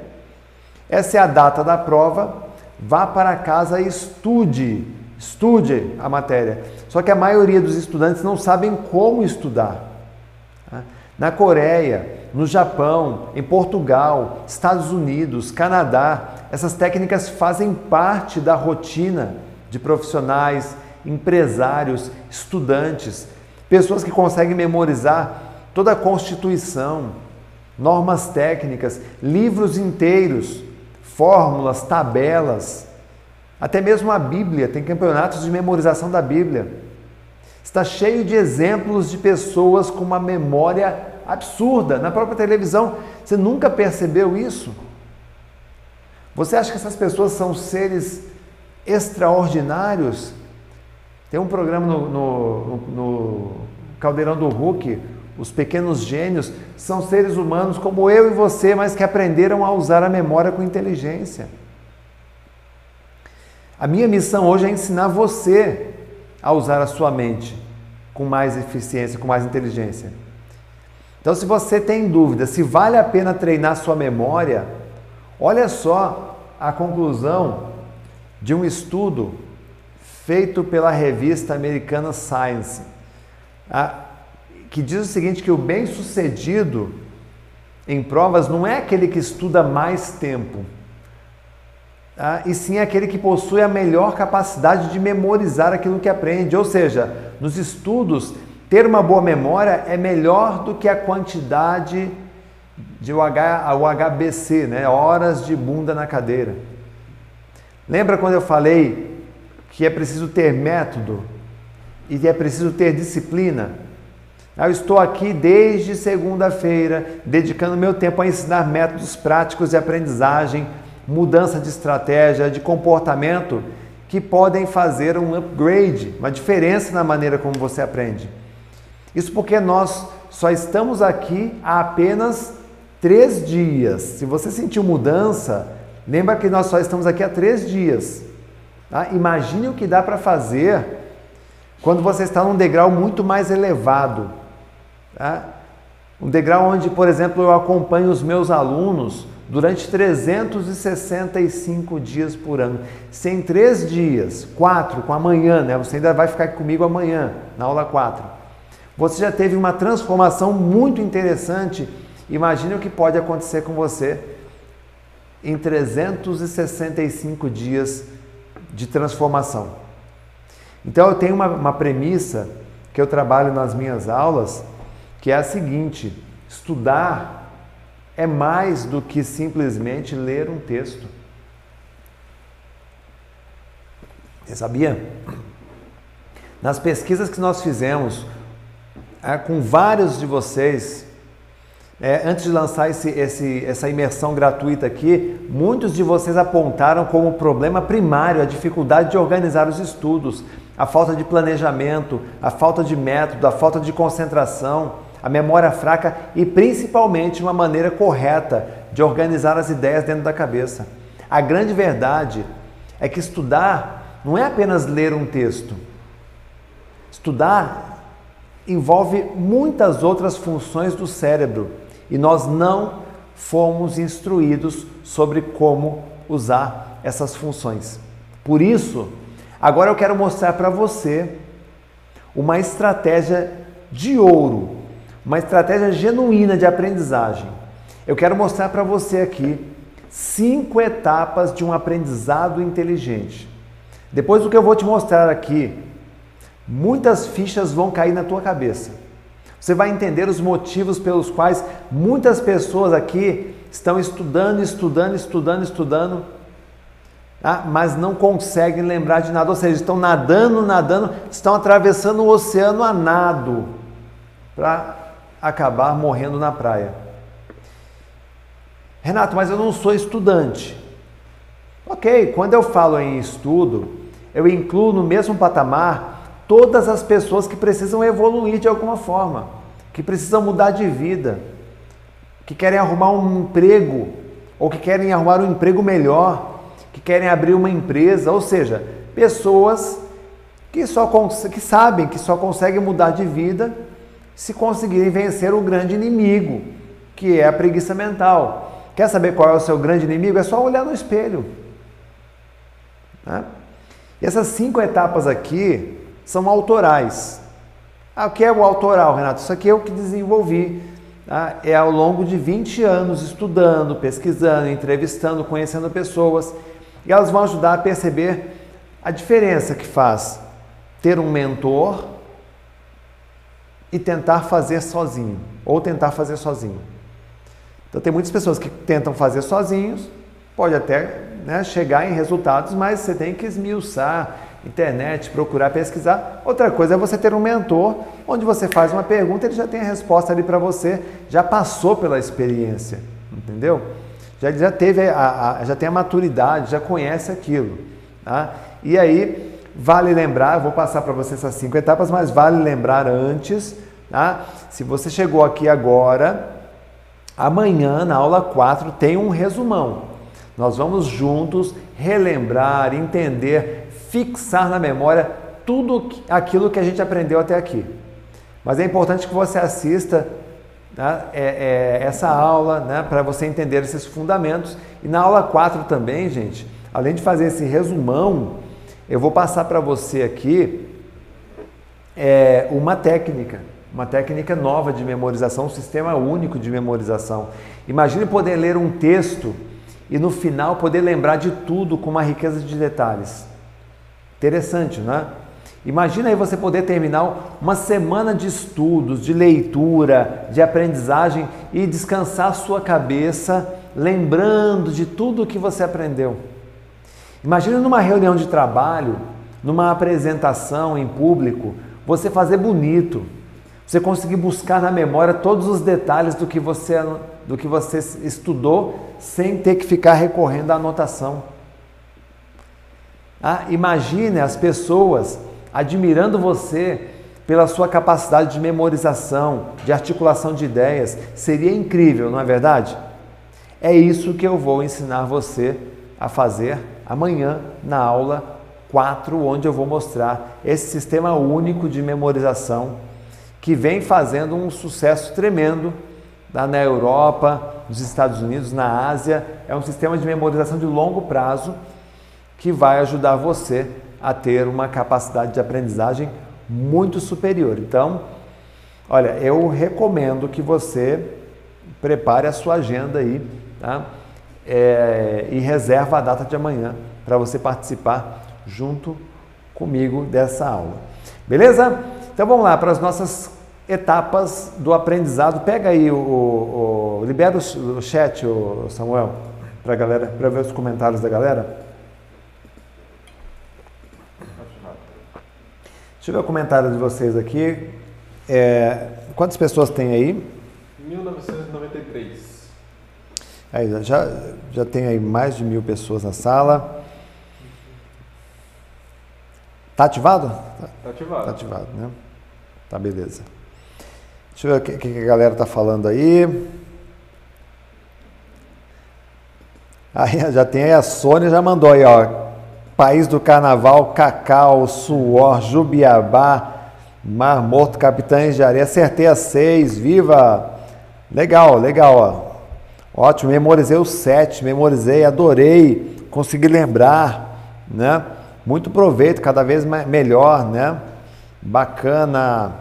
essa é a data da prova, vá para casa e estude, estude a matéria. Só que a maioria dos estudantes não sabem como estudar. Tá? Na Coreia, no Japão, em Portugal, Estados Unidos, Canadá, essas técnicas fazem parte da rotina de profissionais, empresários, estudantes, pessoas que conseguem memorizar toda a Constituição, normas técnicas, livros inteiros fórmulas, tabelas, até mesmo a Bíblia, tem campeonatos de memorização da Bíblia. Está cheio de exemplos de pessoas com uma memória absurda. Na própria televisão, você nunca percebeu isso? Você acha que essas pessoas são seres extraordinários? Tem um programa no, no, no Caldeirão do Hulk, os pequenos gênios são seres humanos como eu e você, mas que aprenderam a usar a memória com inteligência. A minha missão hoje é ensinar você a usar a sua mente com mais eficiência, com mais inteligência. Então, se você tem dúvida se vale a pena treinar sua memória, olha só a conclusão de um estudo feito pela revista americana Science que diz o seguinte: que o bem-sucedido em provas não é aquele que estuda mais tempo, tá? e sim aquele que possui a melhor capacidade de memorizar aquilo que aprende. Ou seja, nos estudos, ter uma boa memória é melhor do que a quantidade de o HBC, né? horas de bunda na cadeira. Lembra quando eu falei que é preciso ter método e é preciso ter disciplina? Eu estou aqui desde segunda-feira, dedicando meu tempo a ensinar métodos práticos de aprendizagem, mudança de estratégia, de comportamento que podem fazer um upgrade, uma diferença na maneira como você aprende. Isso porque nós só estamos aqui há apenas três dias. Se você sentiu mudança, lembra que nós só estamos aqui há três dias. Tá? Imagine o que dá para fazer quando você está num degrau muito mais elevado. Tá? Um degrau onde, por exemplo, eu acompanho os meus alunos durante 365 dias por ano. Se em três dias, quatro, com amanhã, né? Você ainda vai ficar comigo amanhã, na aula 4. Você já teve uma transformação muito interessante. Imagine o que pode acontecer com você em 365 dias de transformação. Então eu tenho uma, uma premissa que eu trabalho nas minhas aulas, que é a seguinte: estudar é mais do que simplesmente ler um texto. Você sabia? Nas pesquisas que nós fizemos é, com vários de vocês, é, antes de lançar esse, esse, essa imersão gratuita aqui, muitos de vocês apontaram como problema primário a dificuldade de organizar os estudos, a falta de planejamento, a falta de método, a falta de concentração, a memória fraca e principalmente uma maneira correta de organizar as ideias dentro da cabeça. A grande verdade é que estudar não é apenas ler um texto. Estudar envolve muitas outras funções do cérebro e nós não fomos instruídos sobre como usar essas funções. Por isso, agora eu quero mostrar para você uma estratégia de ouro, uma estratégia genuína de aprendizagem. Eu quero mostrar para você aqui cinco etapas de um aprendizado inteligente. Depois do que eu vou te mostrar aqui, muitas fichas vão cair na tua cabeça. Você vai entender os motivos pelos quais muitas pessoas aqui estão estudando, estudando, estudando, estudando, tá? mas não conseguem lembrar de nada. Ou seja, estão nadando, nadando, estão atravessando o oceano a nado para acabar morrendo na praia. Renato, mas eu não sou estudante. Ok, quando eu falo em estudo, eu incluo no mesmo patamar todas as pessoas que precisam evoluir de alguma forma, que precisam mudar de vida, que querem arrumar um emprego ou que querem arrumar um emprego melhor, que querem abrir uma empresa, ou seja, pessoas que só que sabem que só conseguem mudar de vida se conseguirem vencer o grande inimigo, que é a preguiça mental. Quer saber qual é o seu grande inimigo? É só olhar no espelho. Né? E essas cinco etapas aqui são autorais. Ah, o que é o autoral, Renato? Isso aqui é o que desenvolvi. Tá? É ao longo de 20 anos estudando, pesquisando, entrevistando, conhecendo pessoas. E elas vão ajudar a perceber a diferença que faz ter um mentor e tentar fazer sozinho, ou tentar fazer sozinho. Então tem muitas pessoas que tentam fazer sozinhos, pode até né, chegar em resultados, mas você tem que esmiuçar, internet, procurar pesquisar. Outra coisa é você ter um mentor onde você faz uma pergunta, ele já tem a resposta ali para você, já passou pela experiência, entendeu? Já, já teve a, a, já tem a maturidade, já conhece aquilo. Tá? E aí vale lembrar, vou passar para você essas cinco etapas, mas vale lembrar antes, tá? Se você chegou aqui agora, amanhã na aula 4 tem um resumão. Nós vamos juntos relembrar, entender fixar na memória tudo aquilo que a gente aprendeu até aqui. Mas é importante que você assista né, é, é, essa aula né, para você entender esses fundamentos. E na aula 4 também, gente, além de fazer esse resumão, eu vou passar para você aqui é, uma técnica, uma técnica nova de memorização, um sistema único de memorização. Imagine poder ler um texto e no final poder lembrar de tudo com uma riqueza de detalhes. Interessante, né? Imagina aí você poder terminar uma semana de estudos, de leitura, de aprendizagem e descansar sua cabeça lembrando de tudo o que você aprendeu. Imagina numa reunião de trabalho, numa apresentação em público, você fazer bonito, você conseguir buscar na memória todos os detalhes do que você, do que você estudou sem ter que ficar recorrendo à anotação. Ah, imagine as pessoas admirando você pela sua capacidade de memorização, de articulação de ideias. Seria incrível, não é verdade? É isso que eu vou ensinar você a fazer amanhã na aula 4, onde eu vou mostrar esse sistema único de memorização que vem fazendo um sucesso tremendo na Europa, nos Estados Unidos, na Ásia. É um sistema de memorização de longo prazo que vai ajudar você a ter uma capacidade de aprendizagem muito superior. Então, olha, eu recomendo que você prepare a sua agenda aí, tá? É, e reserva a data de amanhã para você participar junto comigo dessa aula. Beleza? Então vamos lá para as nossas etapas do aprendizado. Pega aí o, o, o libera o, o chat, o Samuel, para galera, para ver os comentários da galera. Deixa eu ver o comentário de vocês aqui. É, quantas pessoas tem aí? 1993. Aí, já, já tem aí mais de mil pessoas na sala. Tá ativado? Tá ativado. Tá ativado, né? Tá, beleza. Deixa eu ver o que, que a galera tá falando aí. Aí já tem aí a Sônia, já mandou aí, ó. País do Carnaval, Cacau, Suor, Jubiabá, Mar Morto, Capitães de Areia. Acertei a seis, viva! Legal, legal, ó. Ótimo, memorizei o sete, memorizei, adorei, consegui lembrar, né? Muito proveito, cada vez melhor, né? Bacana.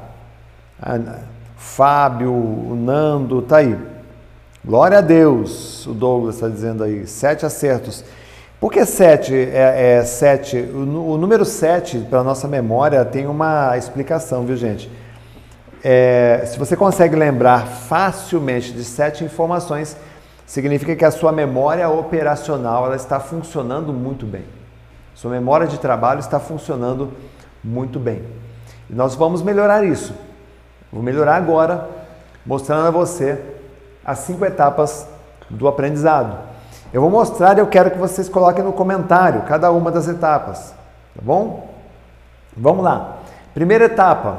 Fábio, o Nando, tá aí. Glória a Deus, o Douglas está dizendo aí. Sete acertos. Por que sete é, é sete? O, o número sete, para nossa memória, tem uma explicação, viu, gente? É, se você consegue lembrar facilmente de sete informações, significa que a sua memória operacional ela está funcionando muito bem. Sua memória de trabalho está funcionando muito bem. E nós vamos melhorar isso. Vou melhorar agora, mostrando a você as cinco etapas do aprendizado. Eu vou mostrar e eu quero que vocês coloquem no comentário cada uma das etapas, tá bom? Vamos lá. Primeira etapa: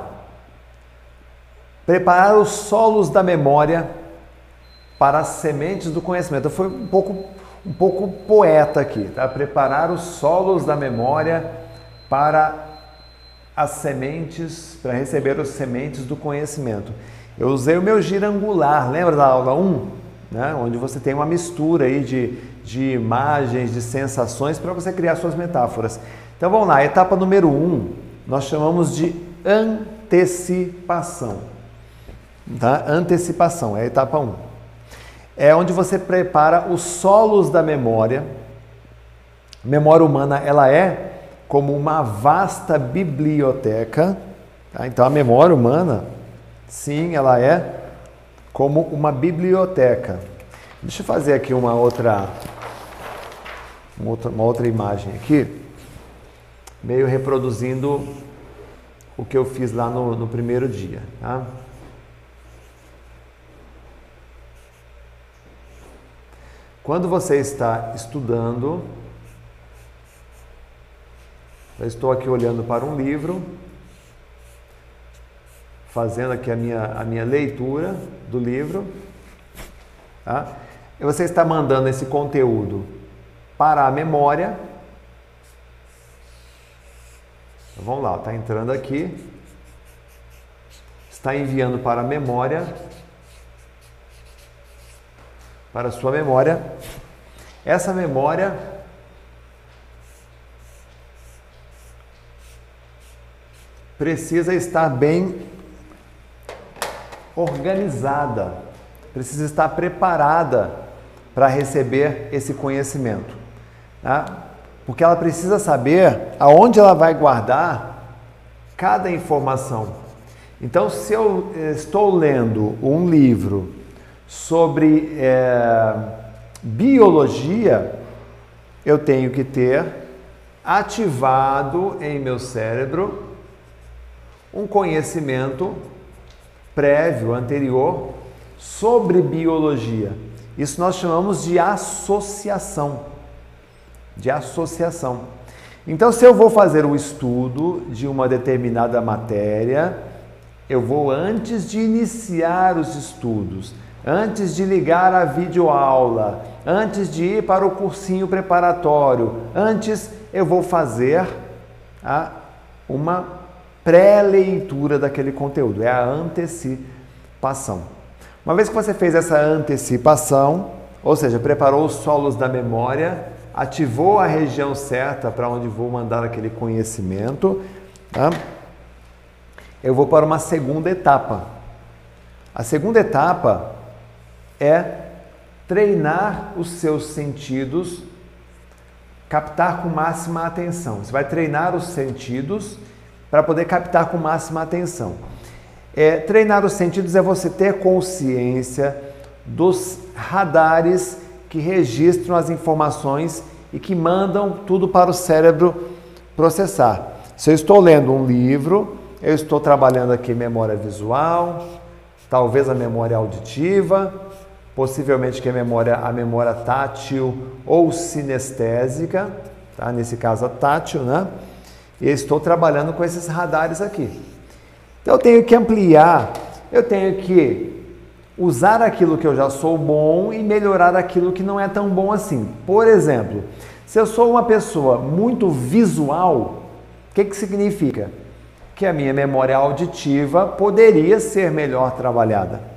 preparar os solos da memória para as sementes do conhecimento. Eu fui um pouco um pouco poeta aqui, tá? Preparar os solos da memória para as sementes, para receber as sementes do conhecimento. Eu usei o meu girangular, lembra da aula 1? Né? Onde você tem uma mistura aí de, de imagens, de sensações para você criar suas metáforas. Então vamos lá, etapa número 1, nós chamamos de antecipação. Tá? Antecipação, é a etapa 1 é onde você prepara os solos da memória. memória humana ela é como uma vasta biblioteca. Tá? Então a memória humana, sim, ela é como uma biblioteca. Deixa eu fazer aqui uma outra, uma outra, uma outra imagem aqui, meio reproduzindo o que eu fiz lá no, no primeiro dia. Tá? Quando você está estudando, eu estou aqui olhando para um livro, fazendo aqui a minha, a minha leitura do livro, tá? e você está mandando esse conteúdo para a memória. Então, vamos lá, está entrando aqui, está enviando para a memória para a sua memória. Essa memória precisa estar bem organizada, precisa estar preparada para receber esse conhecimento. Tá? Porque ela precisa saber aonde ela vai guardar cada informação. Então, se eu estou lendo um livro sobre é, biologia, eu tenho que ter ativado em meu cérebro um conhecimento prévio, anterior, sobre biologia. Isso nós chamamos de associação. De associação. Então, se eu vou fazer o estudo de uma determinada matéria, eu vou antes de iniciar os estudos, antes de ligar a videoaula, antes de ir para o cursinho preparatório, antes eu vou fazer a, uma pré-leitura daquele conteúdo, é a antecipação. Uma vez que você fez essa antecipação, ou seja, preparou os solos da memória, ativou a região certa para onde vou mandar aquele conhecimento, tá? eu vou para uma segunda etapa. A segunda etapa é treinar os seus sentidos, captar com máxima atenção. Você vai treinar os sentidos para poder captar com máxima atenção. É, treinar os sentidos é você ter consciência dos radares que registram as informações e que mandam tudo para o cérebro processar. Se eu estou lendo um livro, eu estou trabalhando aqui memória visual, talvez a memória auditiva, possivelmente que a memória, a memória tátil ou sinestésica, tá? nesse caso a tátil, né? E estou trabalhando com esses radares aqui. Então eu tenho que ampliar, eu tenho que usar aquilo que eu já sou bom e melhorar aquilo que não é tão bom assim. Por exemplo, se eu sou uma pessoa muito visual, o que, que significa? Que a minha memória auditiva poderia ser melhor trabalhada.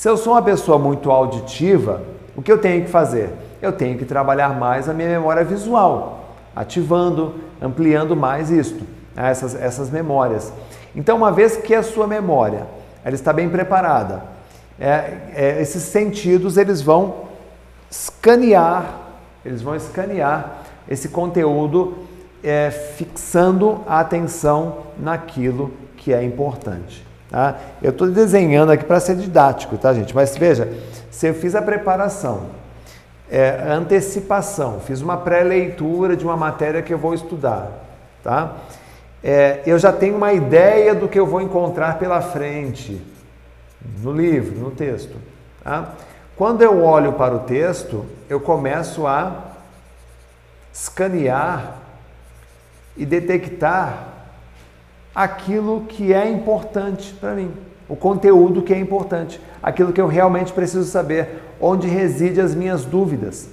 Se eu sou uma pessoa muito auditiva, o que eu tenho que fazer? Eu tenho que trabalhar mais a minha memória visual, ativando, ampliando mais isto, né, essas, essas memórias. Então, uma vez que a sua memória ela está bem preparada, é, é, esses sentidos eles vão escanear, eles vão escanear esse conteúdo, é, fixando a atenção naquilo que é importante. Tá? Eu estou desenhando aqui para ser didático, tá, gente? Mas veja, se eu fiz a preparação, é, antecipação, fiz uma pré-leitura de uma matéria que eu vou estudar, tá? É, eu já tenho uma ideia do que eu vou encontrar pela frente no livro, no texto. Tá? Quando eu olho para o texto, eu começo a escanear e detectar aquilo que é importante para mim, o conteúdo que é importante, aquilo que eu realmente preciso saber, onde reside as minhas dúvidas.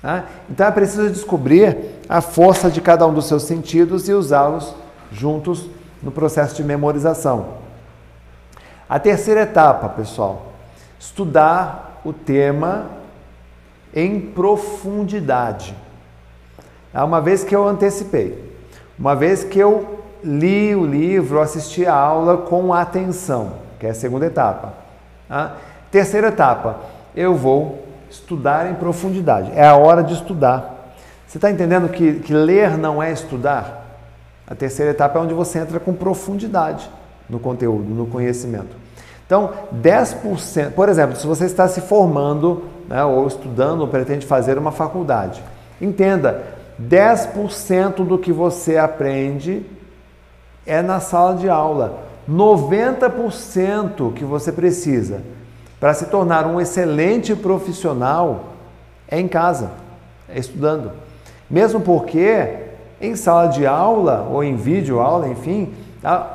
Tá? Então é preciso descobrir a força de cada um dos seus sentidos e usá-los juntos no processo de memorização. A terceira etapa, pessoal, estudar o tema em profundidade. É uma vez que eu antecipei, uma vez que eu li o livro, assisti a aula com atenção, que é a segunda etapa. Tá? Terceira etapa, eu vou estudar em profundidade. É a hora de estudar. Você está entendendo que, que ler não é estudar? A terceira etapa é onde você entra com profundidade no conteúdo, no conhecimento. Então, 10%, por exemplo, se você está se formando né, ou estudando ou pretende fazer uma faculdade, entenda, 10% do que você aprende é na sala de aula. 90% que você precisa para se tornar um excelente profissional é em casa, é estudando. Mesmo porque em sala de aula ou em vídeo aula, enfim,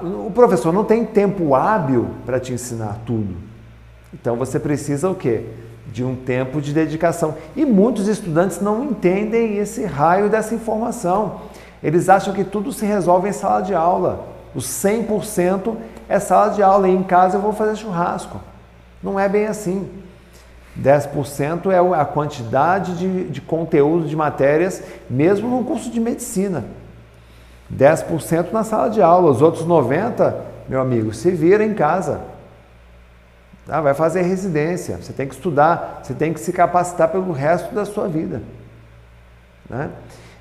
o professor não tem tempo hábil para te ensinar tudo. Então você precisa o quê? De um tempo de dedicação. E muitos estudantes não entendem esse raio dessa informação. Eles acham que tudo se resolve em sala de aula. O 100% é sala de aula e em casa eu vou fazer churrasco. Não é bem assim. 10% é a quantidade de, de conteúdo de matérias, mesmo no curso de medicina. 10% na sala de aula, os outros 90%, meu amigo, se vira em casa. Tá? Vai fazer residência, você tem que estudar, você tem que se capacitar pelo resto da sua vida. Né?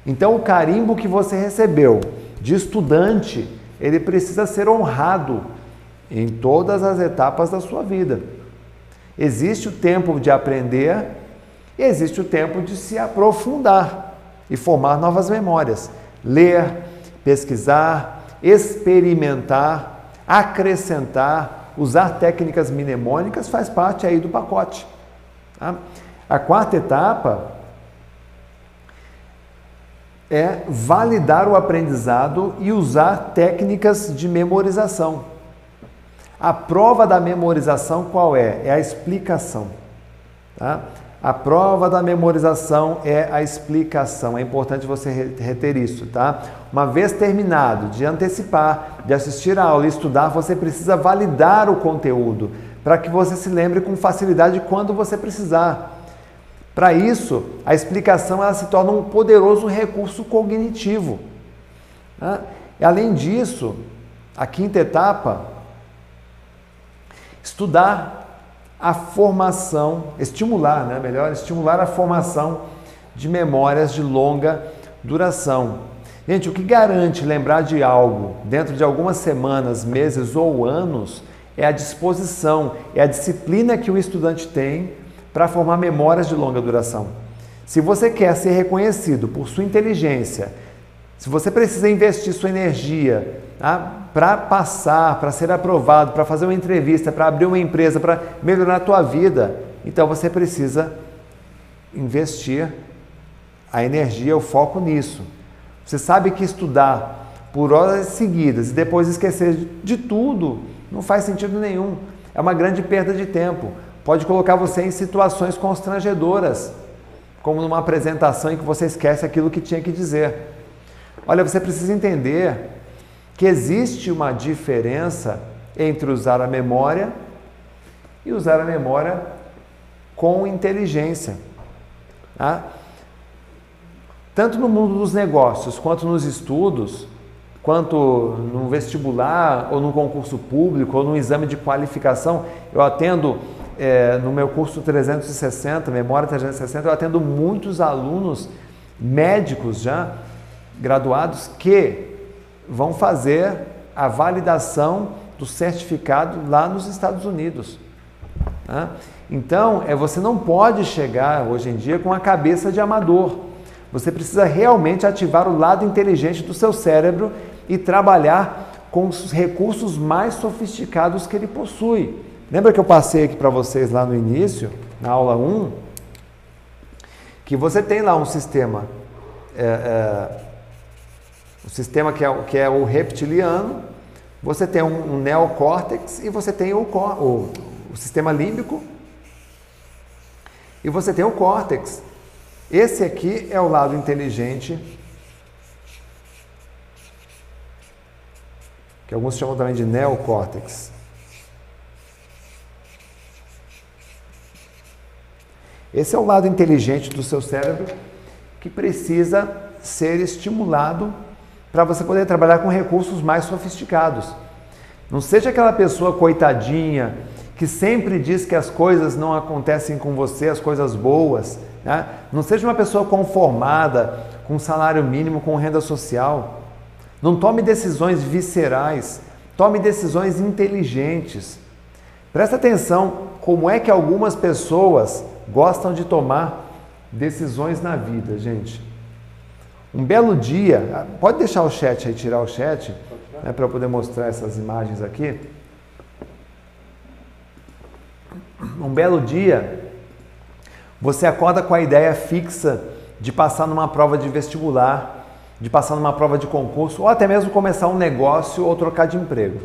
Então, o carimbo que você recebeu de estudante, ele precisa ser honrado em todas as etapas da sua vida. Existe o tempo de aprender e existe o tempo de se aprofundar e formar novas memórias. Ler, pesquisar, experimentar, acrescentar, usar técnicas mnemônicas faz parte aí do pacote. Tá? A quarta etapa é validar o aprendizado e usar técnicas de memorização. A prova da memorização qual é? É a explicação. Tá? A prova da memorização é a explicação. É importante você reter isso, tá? Uma vez terminado de antecipar, de assistir a aula e estudar, você precisa validar o conteúdo para que você se lembre com facilidade quando você precisar. Para isso, a explicação ela se torna um poderoso recurso cognitivo. Né? Além disso, a quinta etapa, estudar a formação, estimular, né? melhor, estimular a formação de memórias de longa duração. Gente, o que garante lembrar de algo dentro de algumas semanas, meses ou anos é a disposição, é a disciplina que o estudante tem para formar memórias de longa duração. Se você quer ser reconhecido por sua inteligência, se você precisa investir sua energia tá, para passar, para ser aprovado, para fazer uma entrevista, para abrir uma empresa, para melhorar a tua vida, então você precisa investir a energia, o foco nisso. Você sabe que estudar por horas seguidas e depois esquecer de tudo não faz sentido nenhum. É uma grande perda de tempo. Pode colocar você em situações constrangedoras, como numa apresentação em que você esquece aquilo que tinha que dizer. Olha, você precisa entender que existe uma diferença entre usar a memória e usar a memória com inteligência. Tá? Tanto no mundo dos negócios quanto nos estudos, quanto no vestibular ou no concurso público ou no exame de qualificação, eu atendo é, no meu curso 360, Memória 360, eu atendo muitos alunos médicos já graduados que vão fazer a validação do certificado lá nos Estados Unidos. Então, é, você não pode chegar hoje em dia com a cabeça de amador. Você precisa realmente ativar o lado inteligente do seu cérebro e trabalhar com os recursos mais sofisticados que ele possui. Lembra que eu passei aqui para vocês lá no início, na aula 1, que você tem lá um sistema, é, é, um sistema que é, que é o reptiliano, você tem um, um neocórtex e você tem o, o, o sistema límbico e você tem o córtex. Esse aqui é o lado inteligente, que alguns chamam também de neocórtex. Esse é o lado inteligente do seu cérebro que precisa ser estimulado para você poder trabalhar com recursos mais sofisticados. Não seja aquela pessoa coitadinha que sempre diz que as coisas não acontecem com você, as coisas boas. Né? Não seja uma pessoa conformada com salário mínimo, com renda social. Não tome decisões viscerais, tome decisões inteligentes. Presta atenção como é que algumas pessoas gostam de tomar decisões na vida, gente. Um belo dia, pode deixar o chat aí, tirar o chat, né, para eu poder mostrar essas imagens aqui. Um belo dia, você acorda com a ideia fixa de passar numa prova de vestibular, de passar numa prova de concurso, ou até mesmo começar um negócio ou trocar de emprego.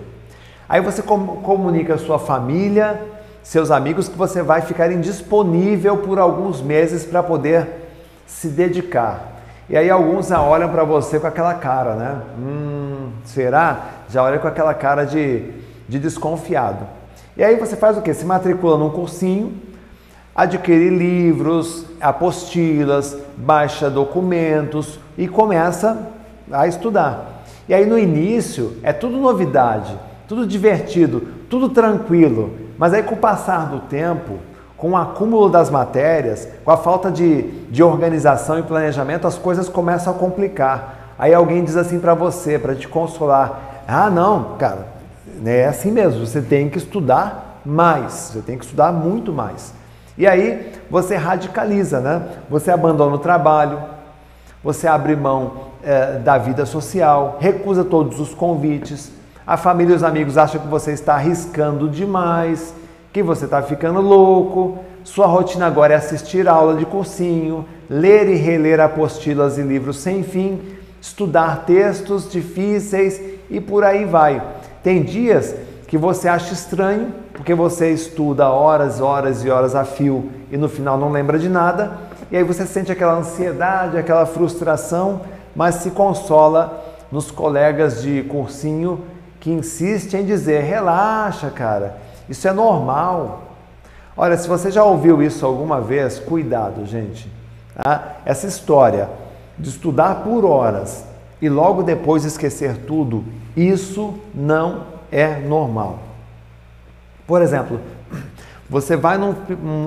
Aí você comunica a sua família, seus amigos que você vai ficar indisponível por alguns meses para poder se dedicar. E aí alguns já olham para você com aquela cara, né? Hum, será? Já olha com aquela cara de, de desconfiado. E aí você faz o quê? Se matricula num cursinho, adquire livros, apostilas, baixa documentos e começa a estudar. E aí no início é tudo novidade, tudo divertido, tudo tranquilo, mas aí com o passar do tempo, com o acúmulo das matérias, com a falta de, de organização e planejamento, as coisas começam a complicar. Aí alguém diz assim para você, para te consolar: ah, não, cara, é assim mesmo, você tem que estudar mais, você tem que estudar muito mais. E aí você radicaliza, né? Você abandona o trabalho, você abre mão é, da vida social, recusa todos os convites, a família e os amigos acham que você está arriscando demais, que você está ficando louco. Sua rotina agora é assistir aula de cursinho, ler e reler apostilas e livros sem fim, estudar textos difíceis e por aí vai. Tem dias que você acha estranho, porque você estuda horas, horas e horas a fio e no final não lembra de nada, e aí você sente aquela ansiedade, aquela frustração, mas se consola nos colegas de cursinho que insistem em dizer: relaxa, cara, isso é normal. Olha, se você já ouviu isso alguma vez, cuidado, gente. Tá? Essa história de estudar por horas e logo depois esquecer tudo, isso não é normal. Por exemplo, você vai num,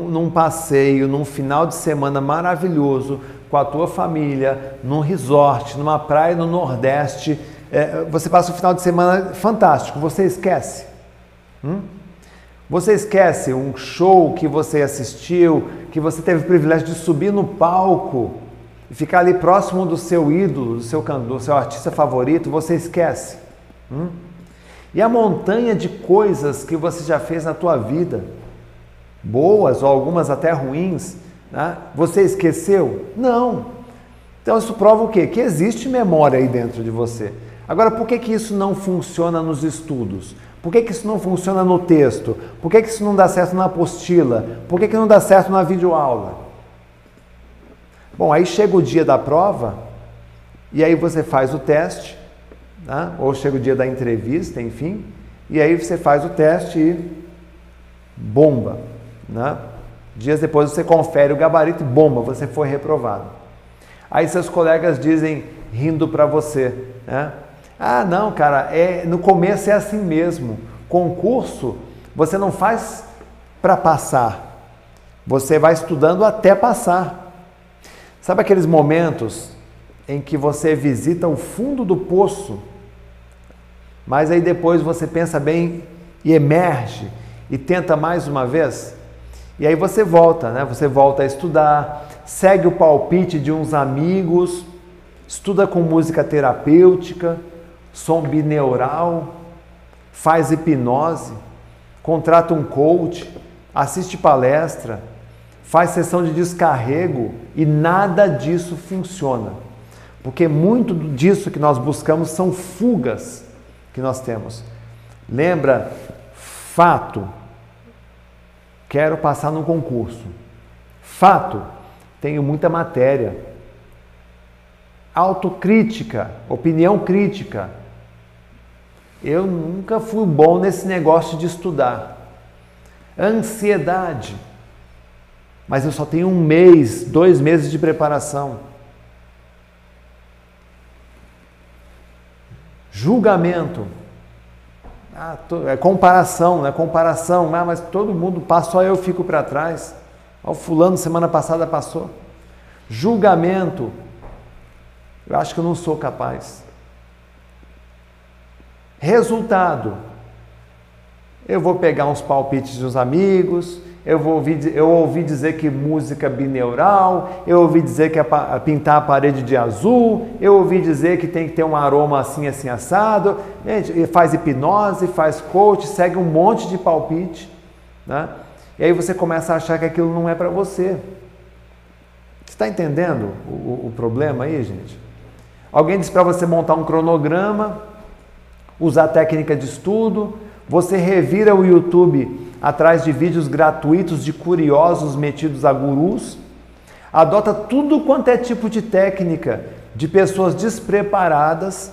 num, passeio, num final de semana maravilhoso com a tua família, num resort, numa praia no Nordeste. É, você passa um final de semana fantástico, você esquece. Hum? Você esquece um show que você assistiu, que você teve o privilégio de subir no palco e ficar ali próximo do seu ídolo, do seu, do seu artista favorito, você esquece. Hum? E a montanha de coisas que você já fez na tua vida, boas ou algumas até ruins, né? você esqueceu? Não. Então isso prova o quê? Que existe memória aí dentro de você. Agora, por que, que isso não funciona nos estudos? Por que, que isso não funciona no texto? Por que, que isso não dá certo na apostila? Por que, que não dá certo na videoaula? Bom, aí chega o dia da prova e aí você faz o teste, né? ou chega o dia da entrevista, enfim, e aí você faz o teste e bomba. Né? Dias depois você confere o gabarito e bomba, você foi reprovado. Aí seus colegas dizem, rindo para você, né? Ah, não, cara, é, no começo é assim mesmo. Concurso você não faz para passar, você vai estudando até passar. Sabe aqueles momentos em que você visita o fundo do poço, mas aí depois você pensa bem e emerge e tenta mais uma vez? E aí você volta, né? Você volta a estudar, segue o palpite de uns amigos, estuda com música terapêutica som bineural, faz hipnose, contrata um coach, assiste palestra, faz sessão de descarrego e nada disso funciona. Porque muito disso que nós buscamos são fugas que nós temos. Lembra, fato, quero passar no concurso. Fato, tenho muita matéria. Autocrítica, opinião crítica, eu nunca fui bom nesse negócio de estudar. Ansiedade. Mas eu só tenho um mês, dois meses de preparação. Julgamento. Ah, é comparação, é comparação. Ah, mas todo mundo passa, só eu fico para trás. O fulano semana passada passou. Julgamento. Eu acho que eu não sou capaz. Resultado: eu vou pegar uns palpites dos amigos, eu, vou ouvir, eu ouvi dizer que música bineural, eu ouvi dizer que é pintar a parede de azul, eu ouvi dizer que tem que ter um aroma assim, assim, assado. Gente, faz hipnose, faz coach, segue um monte de palpite. Né? E aí você começa a achar que aquilo não é para você. Você está entendendo o, o problema aí, gente? Alguém disse para você montar um cronograma, usar técnica de estudo, você revira o YouTube atrás de vídeos gratuitos de curiosos metidos a gurus, adota tudo quanto é tipo de técnica de pessoas despreparadas.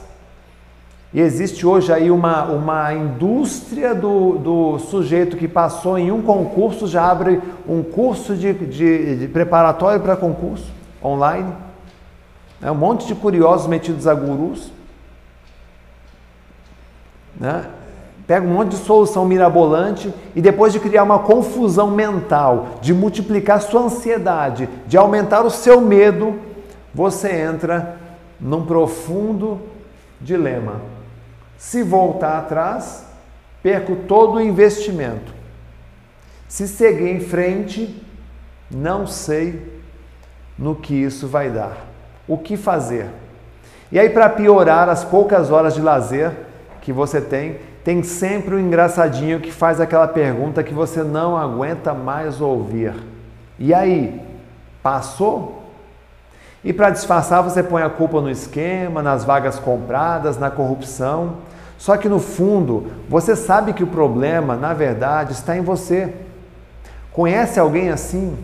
E existe hoje aí uma, uma indústria do, do sujeito que passou em um concurso, já abre um curso de, de, de preparatório para concurso online. É um monte de curiosos metidos a gurus. Né? Pega um monte de solução mirabolante e depois de criar uma confusão mental, de multiplicar sua ansiedade, de aumentar o seu medo, você entra num profundo dilema. Se voltar atrás, perco todo o investimento. Se seguir em frente, não sei no que isso vai dar. O que fazer? E aí, para piorar as poucas horas de lazer, que você tem, tem sempre um engraçadinho que faz aquela pergunta que você não aguenta mais ouvir. E aí, passou? E para disfarçar, você põe a culpa no esquema, nas vagas compradas, na corrupção. Só que no fundo, você sabe que o problema, na verdade, está em você. Conhece alguém assim?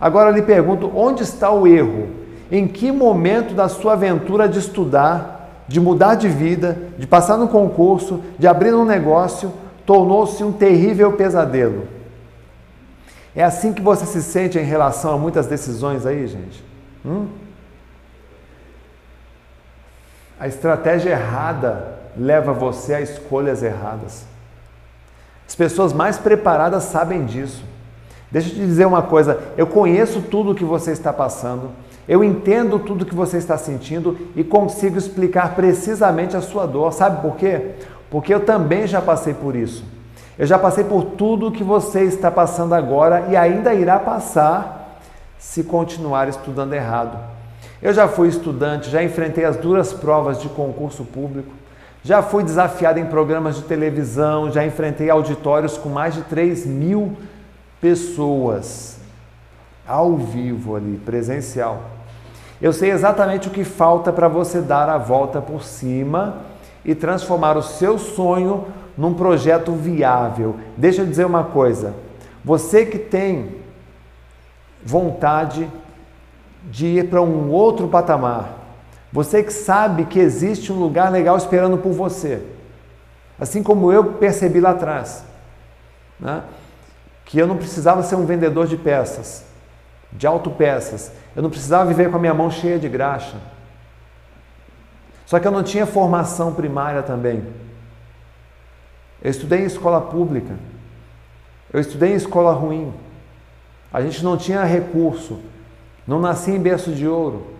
Agora eu lhe pergunto: onde está o erro? Em que momento da sua aventura de estudar, de mudar de vida, de passar no concurso, de abrir um negócio, tornou-se um terrível pesadelo? É assim que você se sente em relação a muitas decisões aí, gente? Hum? A estratégia errada leva você a escolhas erradas. As pessoas mais preparadas sabem disso. Deixa eu te dizer uma coisa: eu conheço tudo o que você está passando, eu entendo tudo que você está sentindo e consigo explicar precisamente a sua dor. Sabe por quê? Porque eu também já passei por isso. Eu já passei por tudo que você está passando agora e ainda irá passar se continuar estudando errado. Eu já fui estudante, já enfrentei as duras provas de concurso público, já fui desafiado em programas de televisão, já enfrentei auditórios com mais de 3 mil pessoas ao vivo ali, presencial. Eu sei exatamente o que falta para você dar a volta por cima e transformar o seu sonho num projeto viável. Deixa eu dizer uma coisa: você que tem vontade de ir para um outro patamar, você que sabe que existe um lugar legal esperando por você, assim como eu percebi lá atrás. Né? que eu não precisava ser um vendedor de peças, de autopeças. Eu não precisava viver com a minha mão cheia de graxa. Só que eu não tinha formação primária também. Eu estudei em escola pública. Eu estudei em escola ruim. A gente não tinha recurso. Não nasci em berço de ouro.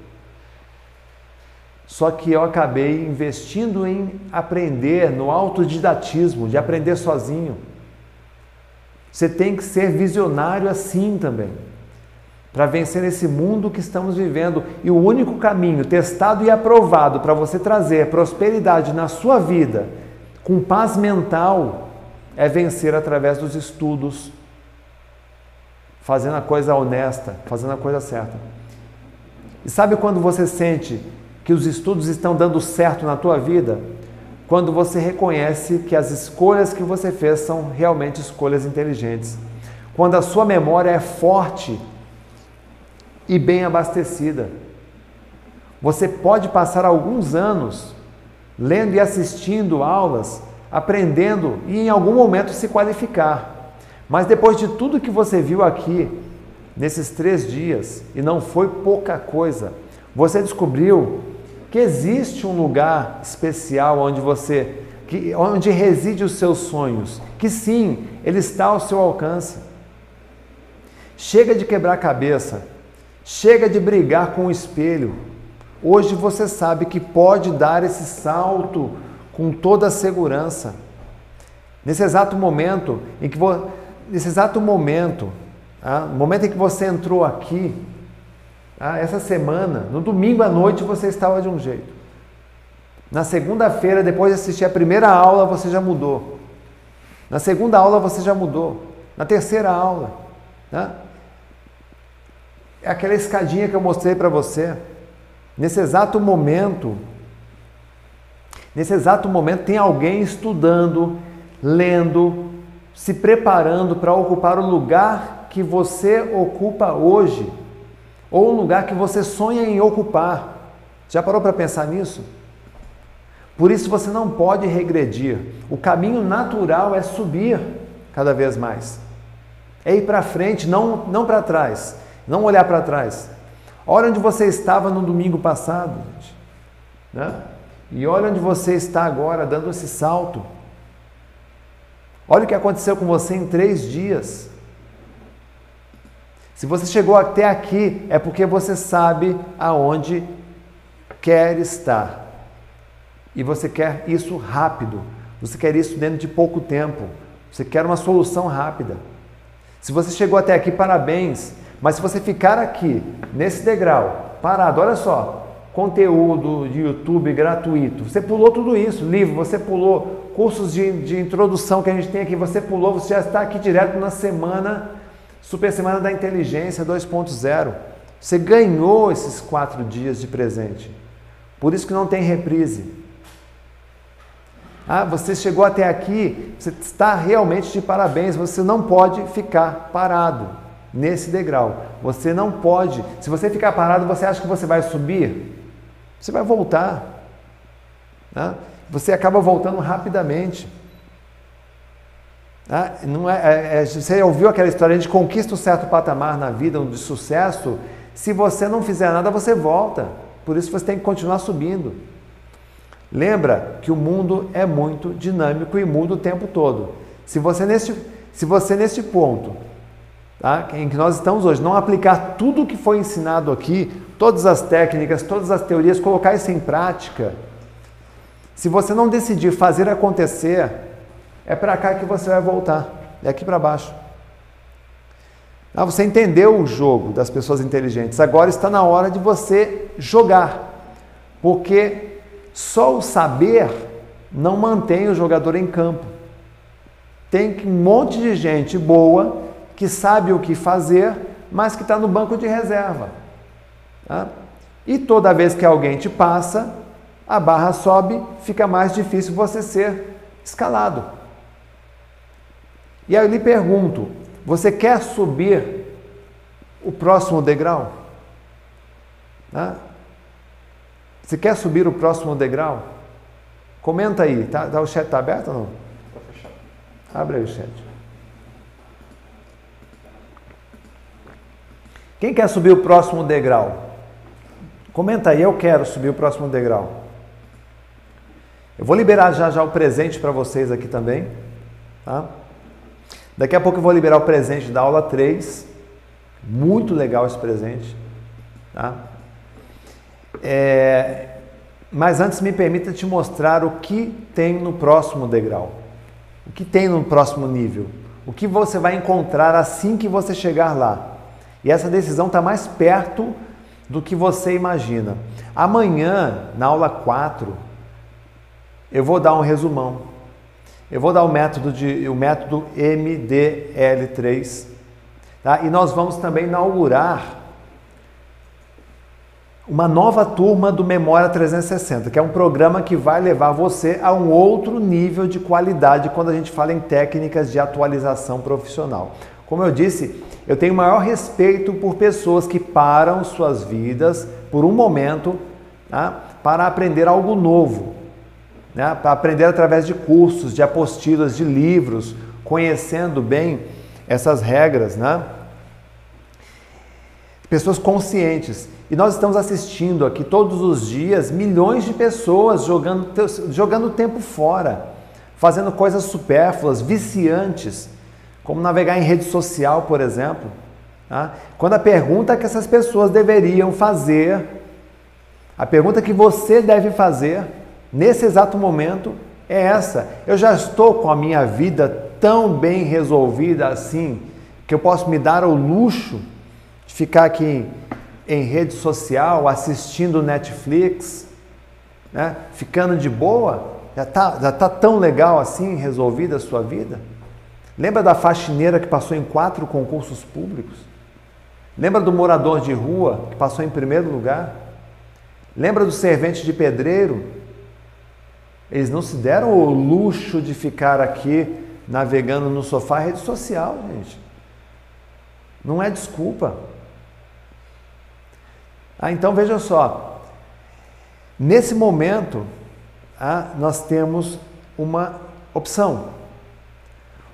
Só que eu acabei investindo em aprender no autodidatismo, de aprender sozinho. Você tem que ser visionário assim também, para vencer esse mundo que estamos vivendo. E o único caminho testado e aprovado para você trazer prosperidade na sua vida, com paz mental, é vencer através dos estudos, fazendo a coisa honesta, fazendo a coisa certa. E sabe quando você sente que os estudos estão dando certo na tua vida? quando você reconhece que as escolhas que você fez são realmente escolhas inteligentes. Quando a sua memória é forte e bem abastecida. Você pode passar alguns anos lendo e assistindo aulas, aprendendo e em algum momento se qualificar. Mas depois de tudo que você viu aqui, nesses três dias, e não foi pouca coisa, você descobriu que existe um lugar especial onde você, que, onde reside os seus sonhos, que sim, ele está ao seu alcance. Chega de quebrar cabeça, chega de brigar com o espelho. Hoje você sabe que pode dar esse salto com toda a segurança. Nesse exato momento em que nesse exato momento, ah, no momento em que você entrou aqui, ah, essa semana, no domingo à noite, você estava de um jeito. Na segunda-feira, depois de assistir a primeira aula, você já mudou. Na segunda aula, você já mudou. Na terceira aula. Né? É aquela escadinha que eu mostrei para você. Nesse exato momento, nesse exato momento, tem alguém estudando, lendo, se preparando para ocupar o lugar que você ocupa hoje ou um lugar que você sonha em ocupar. Já parou para pensar nisso? Por isso você não pode regredir. O caminho natural é subir cada vez mais. É ir para frente, não, não para trás. Não olhar para trás. Olha onde você estava no domingo passado, gente. Né? E olha onde você está agora, dando esse salto. Olha o que aconteceu com você em três dias. Se você chegou até aqui, é porque você sabe aonde quer estar. E você quer isso rápido. Você quer isso dentro de pouco tempo. Você quer uma solução rápida. Se você chegou até aqui, parabéns. Mas se você ficar aqui, nesse degrau, parado, olha só, conteúdo de YouTube gratuito. Você pulou tudo isso, livro, você pulou cursos de, de introdução que a gente tem aqui, você pulou, você já está aqui direto na semana Super Semana da Inteligência 2.0. Você ganhou esses quatro dias de presente. Por isso que não tem reprise. Ah, você chegou até aqui, você está realmente de parabéns, você não pode ficar parado nesse degrau. Você não pode. Se você ficar parado, você acha que você vai subir? Você vai voltar. Né? Você acaba voltando rapidamente. Ah, não é, é, é, você ouviu aquela história, a gente conquista um certo patamar na vida, um de sucesso. Se você não fizer nada, você volta. Por isso você tem que continuar subindo. Lembra que o mundo é muito dinâmico e muda o tempo todo. Se você neste, se você neste ponto, tá, em que nós estamos hoje, não aplicar tudo o que foi ensinado aqui, todas as técnicas, todas as teorias, colocar isso em prática, se você não decidir fazer acontecer, é para cá que você vai voltar, é aqui para baixo. Ah, você entendeu o jogo das pessoas inteligentes, agora está na hora de você jogar, porque só o saber não mantém o jogador em campo. Tem um monte de gente boa que sabe o que fazer, mas que está no banco de reserva. Tá? E toda vez que alguém te passa, a barra sobe, fica mais difícil você ser escalado. E aí eu lhe pergunto: você quer subir o próximo degrau? Tá? Você quer subir o próximo degrau? Comenta aí, tá, tá o chat está aberto ou não? Fechado. Abre aí o chat. Quem quer subir o próximo degrau? Comenta aí, eu quero subir o próximo degrau. Eu vou liberar já já o presente para vocês aqui também. Tá? Daqui a pouco eu vou liberar o presente da aula 3. Muito legal esse presente. Tá? É, mas antes me permita te mostrar o que tem no próximo degrau. O que tem no próximo nível. O que você vai encontrar assim que você chegar lá. E essa decisão está mais perto do que você imagina. Amanhã, na aula 4, eu vou dar um resumão. Eu vou dar o método, de, o método MDL3. Tá? E nós vamos também inaugurar uma nova turma do Memória 360, que é um programa que vai levar você a um outro nível de qualidade quando a gente fala em técnicas de atualização profissional. Como eu disse, eu tenho maior respeito por pessoas que param suas vidas por um momento tá, para aprender algo novo, né, para aprender através de cursos, de apostilas, de livros, conhecendo bem essas regras, né? Pessoas conscientes. E nós estamos assistindo aqui todos os dias milhões de pessoas jogando, jogando tempo fora, fazendo coisas supérfluas, viciantes, como navegar em rede social, por exemplo. Tá? Quando a pergunta que essas pessoas deveriam fazer, a pergunta que você deve fazer nesse exato momento é essa: eu já estou com a minha vida tão bem resolvida assim que eu posso me dar o luxo de ficar aqui em rede social, assistindo Netflix, né? ficando de boa, já está já tá tão legal assim resolvida a sua vida? Lembra da faxineira que passou em quatro concursos públicos? Lembra do morador de rua que passou em primeiro lugar? Lembra do servente de pedreiro? Eles não se deram o luxo de ficar aqui navegando no sofá rede social, gente. Não é desculpa. Ah, então veja só, nesse momento ah, nós temos uma opção.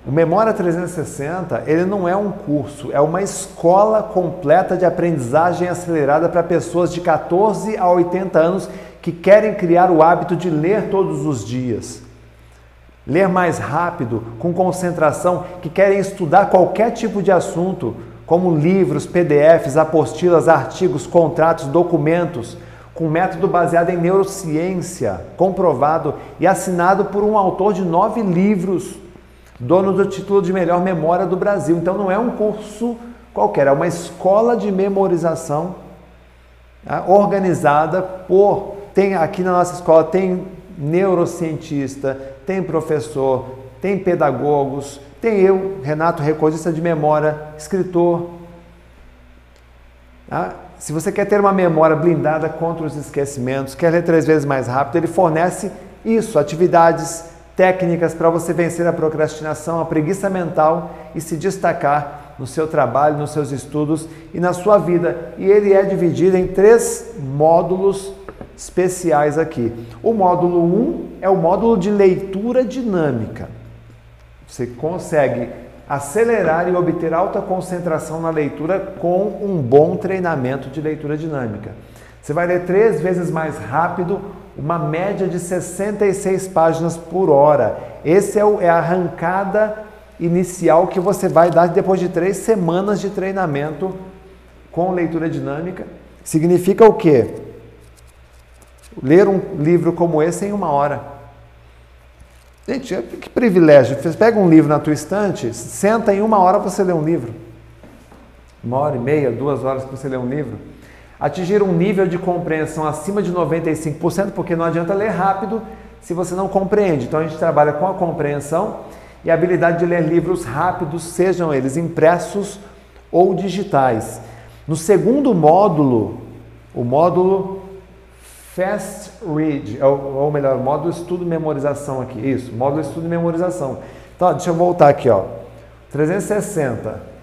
O Memória 360 ele não é um curso, é uma escola completa de aprendizagem acelerada para pessoas de 14 a 80 anos que querem criar o hábito de ler todos os dias. Ler mais rápido, com concentração, que querem estudar qualquer tipo de assunto como livros, PDFs, apostilas, artigos, contratos, documentos, com método baseado em neurociência, comprovado e assinado por um autor de nove livros, dono do título de melhor memória do Brasil. Então não é um curso qualquer, é uma escola de memorização tá? organizada por. Tem aqui na nossa escola tem neurocientista, tem professor, tem pedagogos, tem eu, Renato, recordista de memória, escritor. Ah, se você quer ter uma memória blindada contra os esquecimentos, quer ler três vezes mais rápido, ele fornece isso, atividades técnicas para você vencer a procrastinação, a preguiça mental e se destacar no seu trabalho, nos seus estudos e na sua vida. E ele é dividido em três módulos especiais aqui. O módulo 1 é o módulo de leitura dinâmica. Você consegue acelerar e obter alta concentração na leitura com um bom treinamento de leitura dinâmica. Você vai ler três vezes mais rápido, uma média de 66 páginas por hora. Esse é, o, é a arrancada inicial que você vai dar depois de três semanas de treinamento com leitura dinâmica. Significa o quê? Ler um livro como esse em uma hora. Gente, que privilégio. Você pega um livro na tua estante, senta em uma hora você lê um livro. Uma hora e meia, duas horas que você lê um livro. Atingir um nível de compreensão acima de 95%, porque não adianta ler rápido se você não compreende. Então a gente trabalha com a compreensão e a habilidade de ler livros rápidos, sejam eles impressos ou digitais. No segundo módulo, o módulo Fast Read, ou, ou melhor, módulo estudo memorização aqui. Isso, módulo estudo memorização. Então, deixa eu voltar aqui, ó. 360,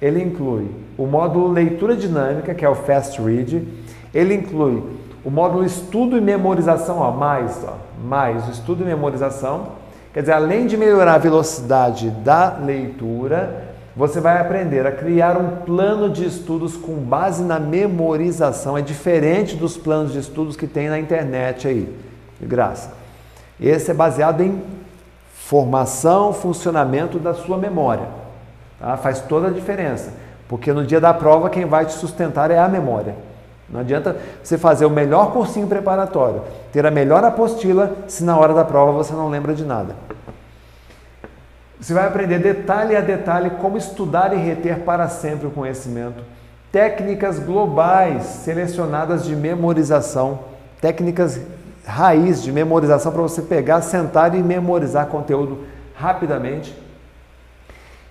ele inclui o módulo leitura dinâmica, que é o Fast Read. Ele inclui o módulo estudo e memorização, ó, mais, ó, mais estudo e memorização. Quer dizer, além de melhorar a velocidade da leitura, você vai aprender a criar um plano de estudos com base na memorização. É diferente dos planos de estudos que tem na internet aí, de graça. Esse é baseado em formação, funcionamento da sua memória. Tá? Faz toda a diferença, porque no dia da prova quem vai te sustentar é a memória. Não adianta você fazer o melhor cursinho preparatório, ter a melhor apostila, se na hora da prova você não lembra de nada. Você vai aprender detalhe a detalhe como estudar e reter para sempre o conhecimento. Técnicas globais selecionadas de memorização, técnicas raiz de memorização para você pegar, sentar e memorizar conteúdo rapidamente.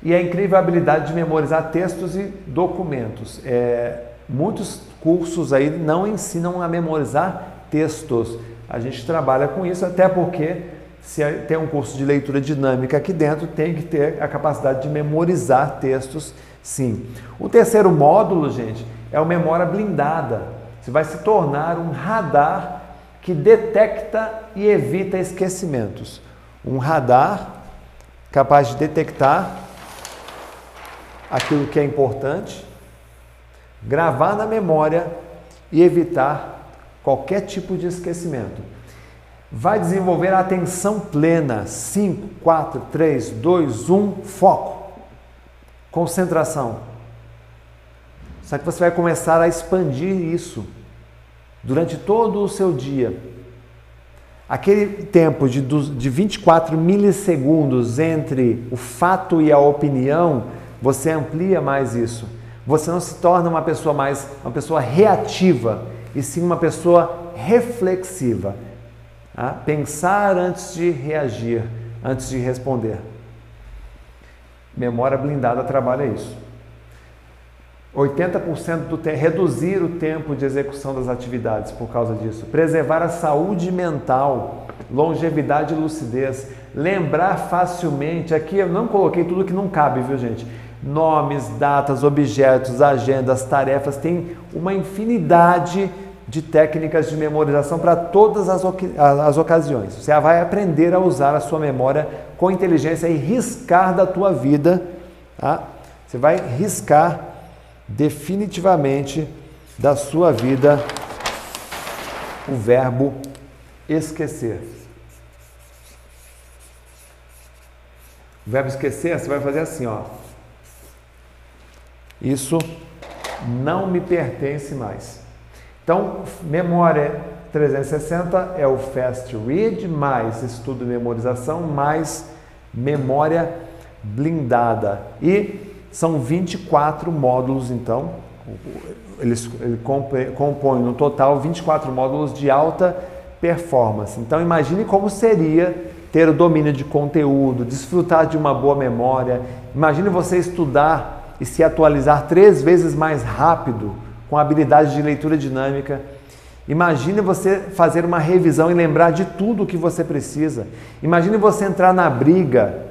E a incrível habilidade de memorizar textos e documentos. É, muitos cursos aí não ensinam a memorizar textos. A gente trabalha com isso até porque se tem um curso de leitura dinâmica aqui dentro, tem que ter a capacidade de memorizar textos, sim. O terceiro módulo, gente, é o memória blindada. Você vai se tornar um radar que detecta e evita esquecimentos. Um radar capaz de detectar aquilo que é importante, gravar na memória e evitar qualquer tipo de esquecimento vai desenvolver a atenção plena. 5, 4, 3, 2, 1, foco. Concentração. Só que você vai começar a expandir isso durante todo o seu dia. Aquele tempo de, de 24 milissegundos entre o fato e a opinião, você amplia mais isso. Você não se torna uma pessoa mais uma pessoa reativa, e sim uma pessoa reflexiva. Tá? Pensar antes de reagir, antes de responder. Memória blindada trabalha isso. 80% do tempo, reduzir o tempo de execução das atividades por causa disso. Preservar a saúde mental, longevidade e lucidez. Lembrar facilmente. Aqui eu não coloquei tudo que não cabe, viu, gente? Nomes, datas, objetos, agendas, tarefas. Tem uma infinidade de técnicas de memorização para todas as, as ocasiões. Você vai aprender a usar a sua memória com inteligência e riscar da tua vida. Tá? Você vai riscar definitivamente da sua vida o verbo esquecer. O verbo esquecer, você vai fazer assim, ó. Isso não me pertence mais. Então, memória 360 é o Fast Read, mais estudo e memorização, mais memória blindada. E são 24 módulos, então, eles ele compõem no total 24 módulos de alta performance. Então, imagine como seria ter o domínio de conteúdo, desfrutar de uma boa memória. Imagine você estudar e se atualizar três vezes mais rápido com habilidade de leitura dinâmica Imagine você fazer uma revisão e lembrar de tudo o que você precisa. Imagine você entrar na briga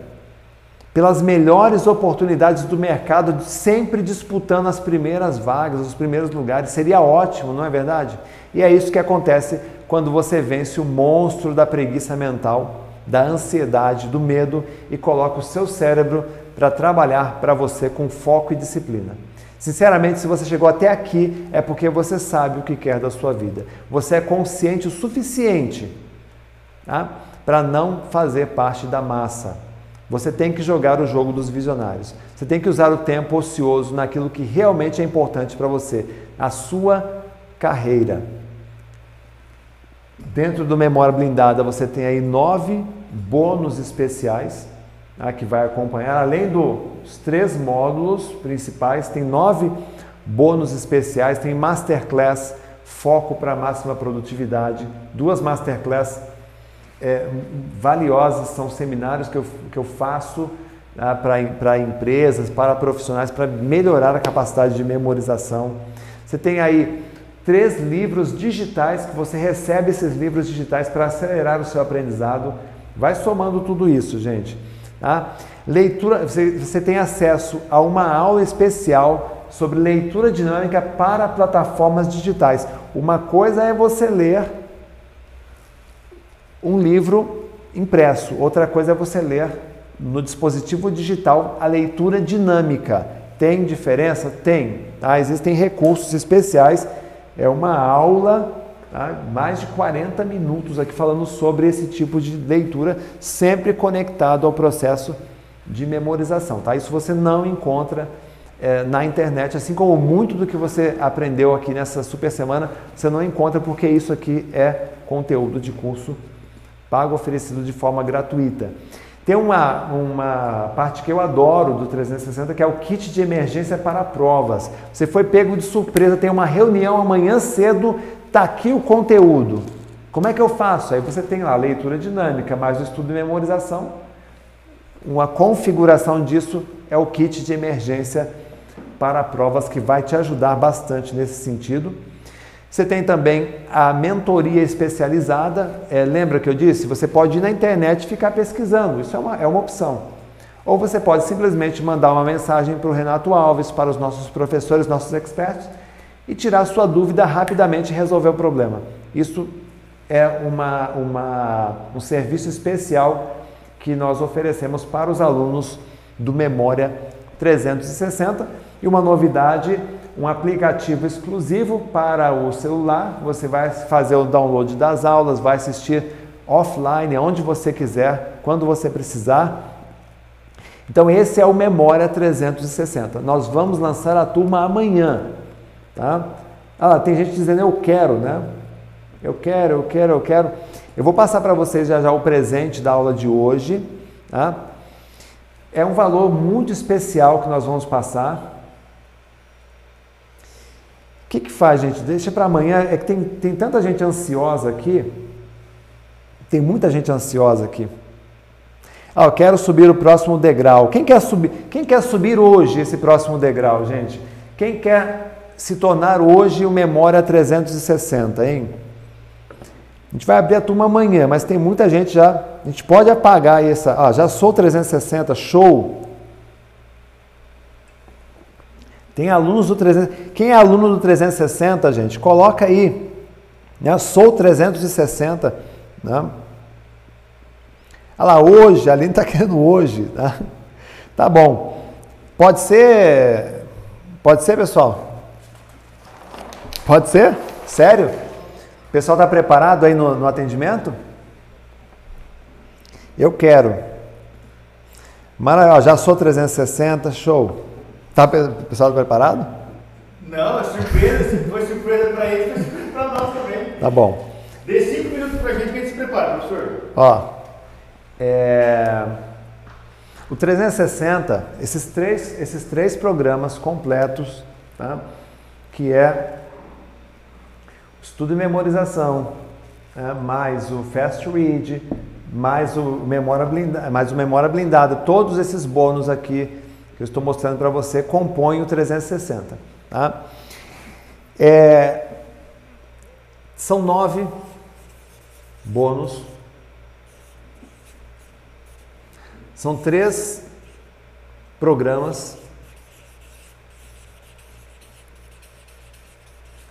pelas melhores oportunidades do mercado, sempre disputando as primeiras vagas, os primeiros lugares. Seria ótimo, não é verdade? E é isso que acontece quando você vence o monstro da preguiça mental, da ansiedade, do medo e coloca o seu cérebro para trabalhar para você com foco e disciplina. Sinceramente, se você chegou até aqui, é porque você sabe o que quer da sua vida. Você é consciente o suficiente tá? para não fazer parte da massa. Você tem que jogar o jogo dos visionários. Você tem que usar o tempo ocioso naquilo que realmente é importante para você, a sua carreira. Dentro do Memória Blindada você tem aí nove bônus especiais né, que vai acompanhar, além dos três módulos principais, tem nove bônus especiais, tem masterclass foco para máxima produtividade, duas masterclass é, valiosas, são seminários que eu, que eu faço né, para empresas, para profissionais, para melhorar a capacidade de memorização. Você tem aí três livros digitais que você recebe esses livros digitais para acelerar o seu aprendizado. Vai somando tudo isso, gente. Tá? Leitura, você, você tem acesso a uma aula especial sobre leitura dinâmica para plataformas digitais. Uma coisa é você ler um livro impresso, outra coisa é você ler no dispositivo digital a leitura dinâmica. Tem diferença? Tem. Tá? Existem recursos especiais. É uma aula Mais de 40 minutos aqui falando sobre esse tipo de leitura, sempre conectado ao processo de memorização. Tá? Isso você não encontra é, na internet, assim como muito do que você aprendeu aqui nessa super semana, você não encontra porque isso aqui é conteúdo de curso pago oferecido de forma gratuita. Tem uma, uma parte que eu adoro do 360, que é o kit de emergência para provas. Você foi pego de surpresa, tem uma reunião amanhã cedo, Está aqui o conteúdo. Como é que eu faço? Aí você tem lá a leitura dinâmica, mais o estudo de memorização. Uma configuração disso é o kit de emergência para provas que vai te ajudar bastante nesse sentido. Você tem também a mentoria especializada. É, lembra que eu disse? Você pode ir na internet e ficar pesquisando, isso é uma, é uma opção. Ou você pode simplesmente mandar uma mensagem para o Renato Alves, para os nossos professores, nossos expertos, e tirar sua dúvida rapidamente e resolver o problema. Isso é uma, uma, um serviço especial que nós oferecemos para os alunos do Memória 360 e uma novidade, um aplicativo exclusivo para o celular. Você vai fazer o download das aulas, vai assistir offline, onde você quiser, quando você precisar. Então esse é o Memória 360. Nós vamos lançar a turma amanhã. Tá? Ah, tem gente dizendo eu quero, né? Eu quero, eu quero, eu quero. Eu vou passar para vocês já já o presente da aula de hoje. Tá? É um valor muito especial que nós vamos passar. O que, que faz, gente? Deixa para amanhã. É que tem, tem tanta gente ansiosa aqui. Tem muita gente ansiosa aqui. Ah, eu quero subir o próximo degrau. Quem quer subir? Quem quer subir hoje esse próximo degrau, gente? Quem quer se tornar hoje o Memória 360, hein? A gente vai abrir a turma amanhã, mas tem muita gente já. A gente pode apagar essa. Ah, já sou 360, show! Tem alunos do 360. Quem é aluno do 360, gente? Coloca aí. Né? Sou 360. Né? Olha lá, hoje, a Aline está querendo hoje. Tá? tá bom. Pode ser. Pode ser, pessoal? Pode ser? Sério? O pessoal está preparado aí no, no atendimento? Eu quero. Maravilha, já sou 360, show. Tá, o pessoal tá preparado? Não, é surpresa. Se foi surpresa para eles, foi surpresa para nós também. Tá bom. Dê cinco minutos para a gente que a gente se prepara, professor. Ó, é... o 360, esses três, esses três programas completos, tá? que é estudo e memorização, né? mais o Fast Read, mais o memória blindada, mais o memória blindada, todos esses bônus aqui que eu estou mostrando para você compõem o 360. Tá? É, São nove bônus. São três programas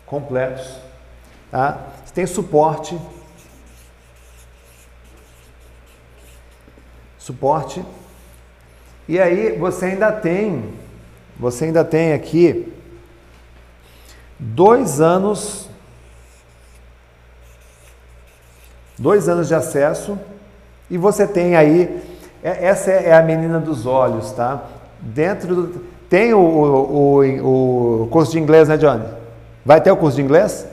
completos. Tá? Você tem suporte. Suporte. E aí você ainda tem, você ainda tem aqui dois anos, dois anos de acesso e você tem aí, é, essa é a menina dos olhos, tá? Dentro do, tem o, o, o, o curso de inglês, né, Johnny? Vai ter o curso de inglês?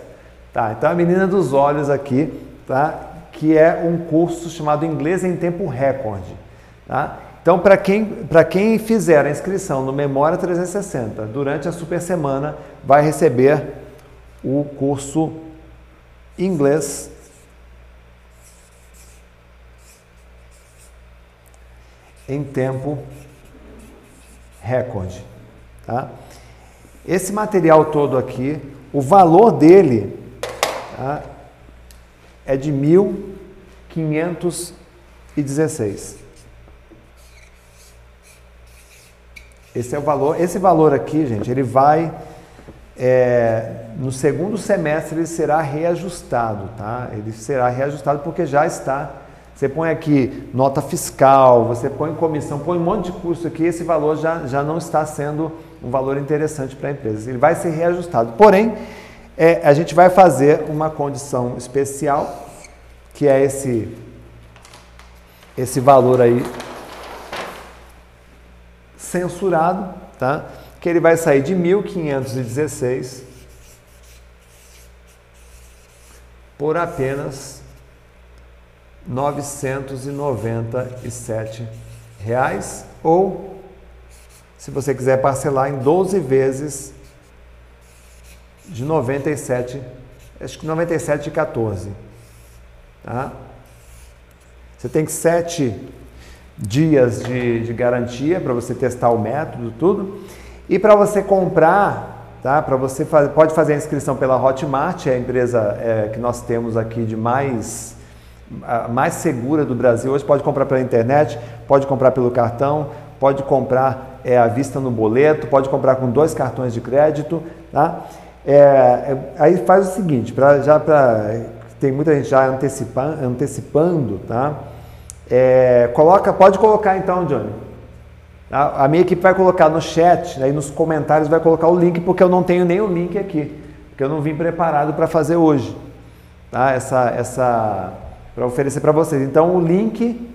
Tá, então a menina dos olhos aqui, tá? Que é um curso chamado Inglês em Tempo Recorde, tá? Então, para quem, quem fizer a inscrição no Memória 360 durante a super semana, vai receber o curso inglês em tempo recorde. Tá? Esse material todo aqui, o valor dele é de 1.516. Esse é o valor. Esse valor aqui, gente, ele vai é, no segundo semestre ele será reajustado, tá? Ele será reajustado porque já está. Você põe aqui nota fiscal, você põe comissão, põe um monte de custo aqui, esse valor já, já não está sendo um valor interessante para a empresa. Ele vai ser reajustado. Porém, é, a gente vai fazer uma condição especial, que é esse, esse valor aí censurado, tá? que ele vai sair de 1516 por apenas 997 reais ou se você quiser parcelar em 12 vezes de 97, acho que 97,14, tá? Você tem 7 dias de, de garantia para você testar o método, tudo. E para você comprar, tá? Para você fazer, pode fazer a inscrição pela Hotmart, é a empresa é, que nós temos aqui de mais a mais segura do Brasil. Hoje pode comprar pela internet, pode comprar pelo cartão, pode comprar é, à vista no boleto, pode comprar com dois cartões de crédito, tá? É, é, aí faz o seguinte, para já para tem muita gente já antecipando, antecipando tá? É, coloca, pode colocar então, Johnny. A, a, minha equipe vai colocar no chat, aí nos comentários vai colocar o link, porque eu não tenho nem o link aqui, porque eu não vim preparado para fazer hoje, tá? Essa, essa, para oferecer para vocês. Então o link,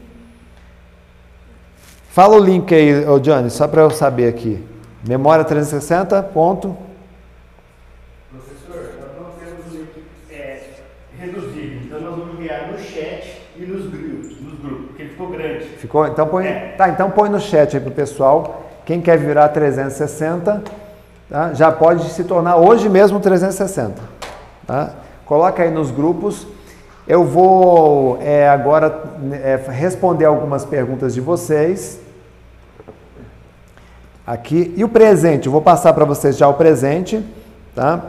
fala o link aí, Johnny, só para eu saber aqui. Memória 360. Ponto. Professor, nós não temos o link é, reduzido, então nós vamos enviar no chat e nos grupos, nos grupos, porque ele ficou grande. Ficou? Então põe, tá, então põe no chat aí pro pessoal. Quem quer virar 360, tá? já pode se tornar hoje mesmo 360. Tá? Coloca aí nos grupos. Eu vou é, agora é, responder algumas perguntas de vocês. Aqui. E o presente? Eu vou passar para vocês já o presente. Tá?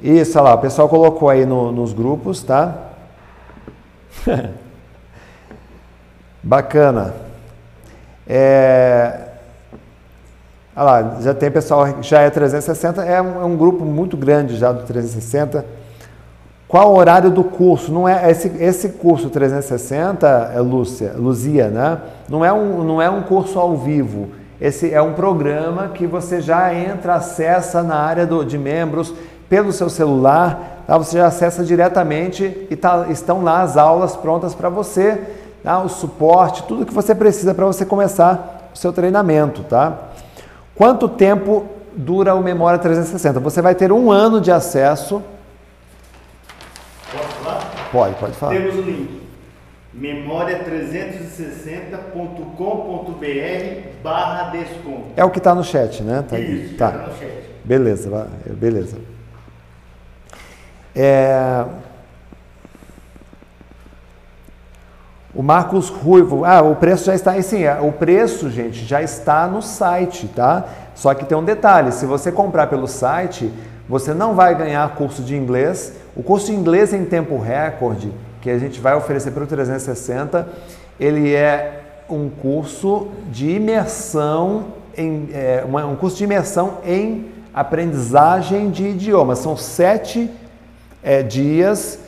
Isso, olha lá, o pessoal colocou aí no- nos grupos, tá? Bacana. É... Olha lá, já tem pessoal, já é 360, é um, é um grupo muito grande já do 360. Qual o horário do curso? Não é esse, esse curso 360, é Lúcia, Luzia, né? Não é, um, não é um curso ao vivo. Esse é um programa que você já entra, acessa na área do, de membros pelo seu celular, tá? você já acessa diretamente e tá, estão lá as aulas prontas para você, tá? o suporte, tudo que você precisa para você começar o seu treinamento. Tá? Quanto tempo dura o Memória 360? Você vai ter um ano de acesso. Posso falar? Pode, pode falar. Temos o link memoria360.com.br barra desconto. É o que está no chat, né? Tá, Isso, tá. tá no chat. Beleza, beleza. É... O Marcos Ruivo, ah, o preço já está, sim, é, o preço, gente, já está no site, tá? Só que tem um detalhe, se você comprar pelo site, você não vai ganhar curso de inglês, O curso de inglês em tempo recorde, que a gente vai oferecer para o 360, ele é um curso de imersão em é, um curso de imersão em aprendizagem de idiomas. São sete é, dias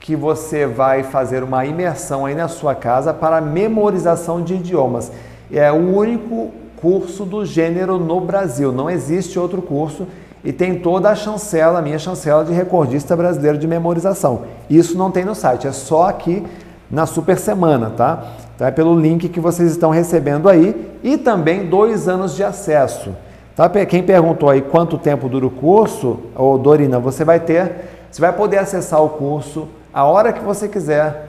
que você vai fazer uma imersão aí na sua casa para memorização de idiomas. É o único curso do gênero no Brasil. Não existe outro curso e tem toda a chancela, a minha chancela de recordista brasileiro de memorização. Isso não tem no site, é só aqui na Super Semana, tá? Então é pelo link que vocês estão recebendo aí e também dois anos de acesso. Tá? Quem perguntou aí quanto tempo dura o curso, ou Dorina, você vai ter, você vai poder acessar o curso a hora que você quiser,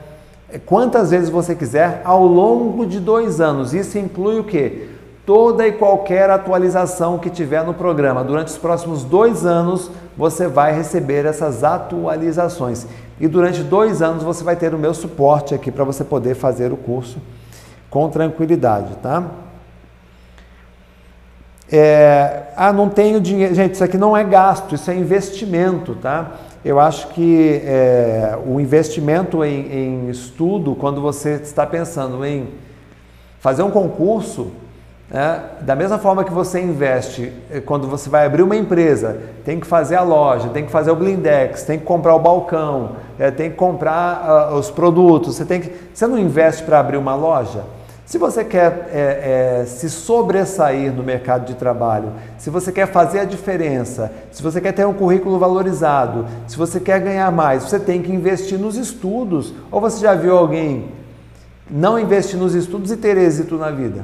quantas vezes você quiser, ao longo de dois anos. Isso inclui o quê? toda e qualquer atualização que tiver no programa. Durante os próximos dois anos, você vai receber essas atualizações. E durante dois anos, você vai ter o meu suporte aqui para você poder fazer o curso com tranquilidade, tá? É, ah, não tenho dinheiro. Gente, isso aqui não é gasto, isso é investimento, tá? Eu acho que é, o investimento em, em estudo, quando você está pensando em fazer um concurso, é, da mesma forma que você investe eh, quando você vai abrir uma empresa, tem que fazer a loja, tem que fazer o blindex, tem que comprar o balcão, é, tem que comprar uh, os produtos. Você, tem que, você não investe para abrir uma loja? Se você quer é, é, se sobressair no mercado de trabalho, se você quer fazer a diferença, se você quer ter um currículo valorizado, se você quer ganhar mais, você tem que investir nos estudos. Ou você já viu alguém não investir nos estudos e ter êxito na vida?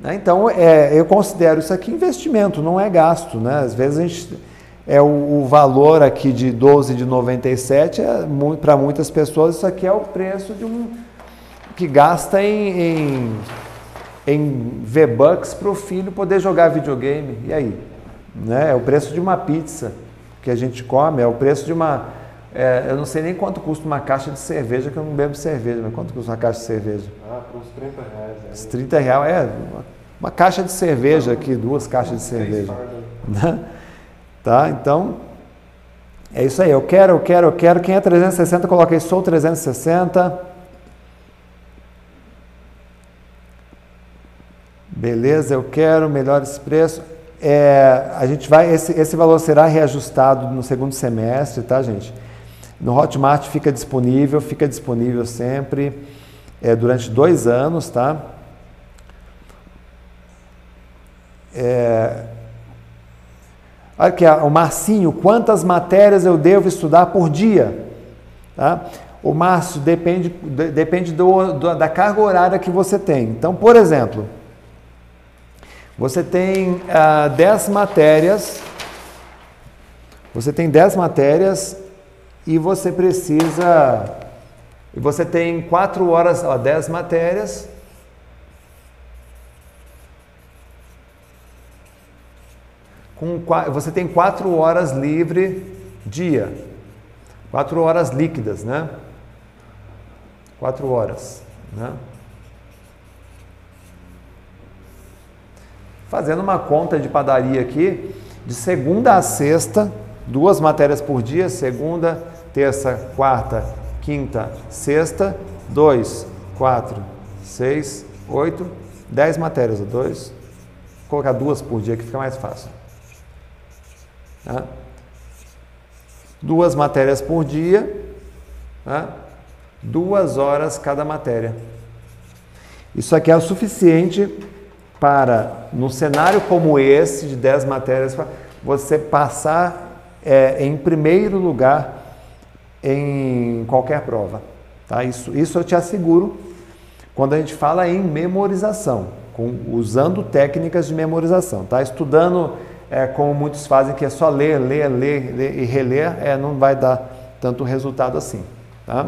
Né? Então, é, eu considero isso aqui investimento, não é gasto. Né? Às vezes a gente, é o, o valor aqui de 12 de 97, é, para muitas pessoas isso aqui é o preço de um que gasta em, em, em V-Bucks para o filho poder jogar videogame. E aí? Né? É o preço de uma pizza que a gente come, é o preço de uma é, eu não sei nem quanto custa uma caixa de cerveja, que eu não bebo cerveja, mas quanto custa uma caixa de cerveja? Ah, por uns 30 reais. É. Uns 30 reais, é. Uma, uma caixa de cerveja aqui, duas caixas de cerveja. Né? Tá? Então, é isso aí. Eu quero, eu quero, eu quero. Quem é 360, coloquei sou 360. Beleza, eu quero melhores preços. É, a gente vai, esse, esse valor será reajustado no segundo semestre, tá, gente? No Hotmart fica disponível, fica disponível sempre é, durante dois anos, tá? É... Olha aqui, o Marcinho, quantas matérias eu devo estudar por dia? Tá? O Márcio depende, depende do, do, da carga horária que você tem. Então, por exemplo, você tem ah, 10 matérias, você tem 10 matérias e você precisa. Você tem quatro horas, ó, dez matérias. Com, você tem quatro horas livre dia. Quatro horas líquidas, né? Quatro horas, né? Fazendo uma conta de padaria aqui, de segunda a sexta, duas matérias por dia, segunda, terça, quarta, quinta, sexta, dois, quatro, seis, oito, dez matérias. Dois, vou colocar duas por dia que fica mais fácil. Tá? Duas matérias por dia, tá? duas horas cada matéria. Isso aqui é o suficiente para, num cenário como esse, de 10 matérias, você passar é, em primeiro lugar em qualquer prova. Tá? Isso, isso eu te asseguro quando a gente fala em memorização, com, usando técnicas de memorização. Tá? Estudando é, como muitos fazem, que é só ler, ler, ler, ler e reler, é, não vai dar tanto resultado assim. Tá?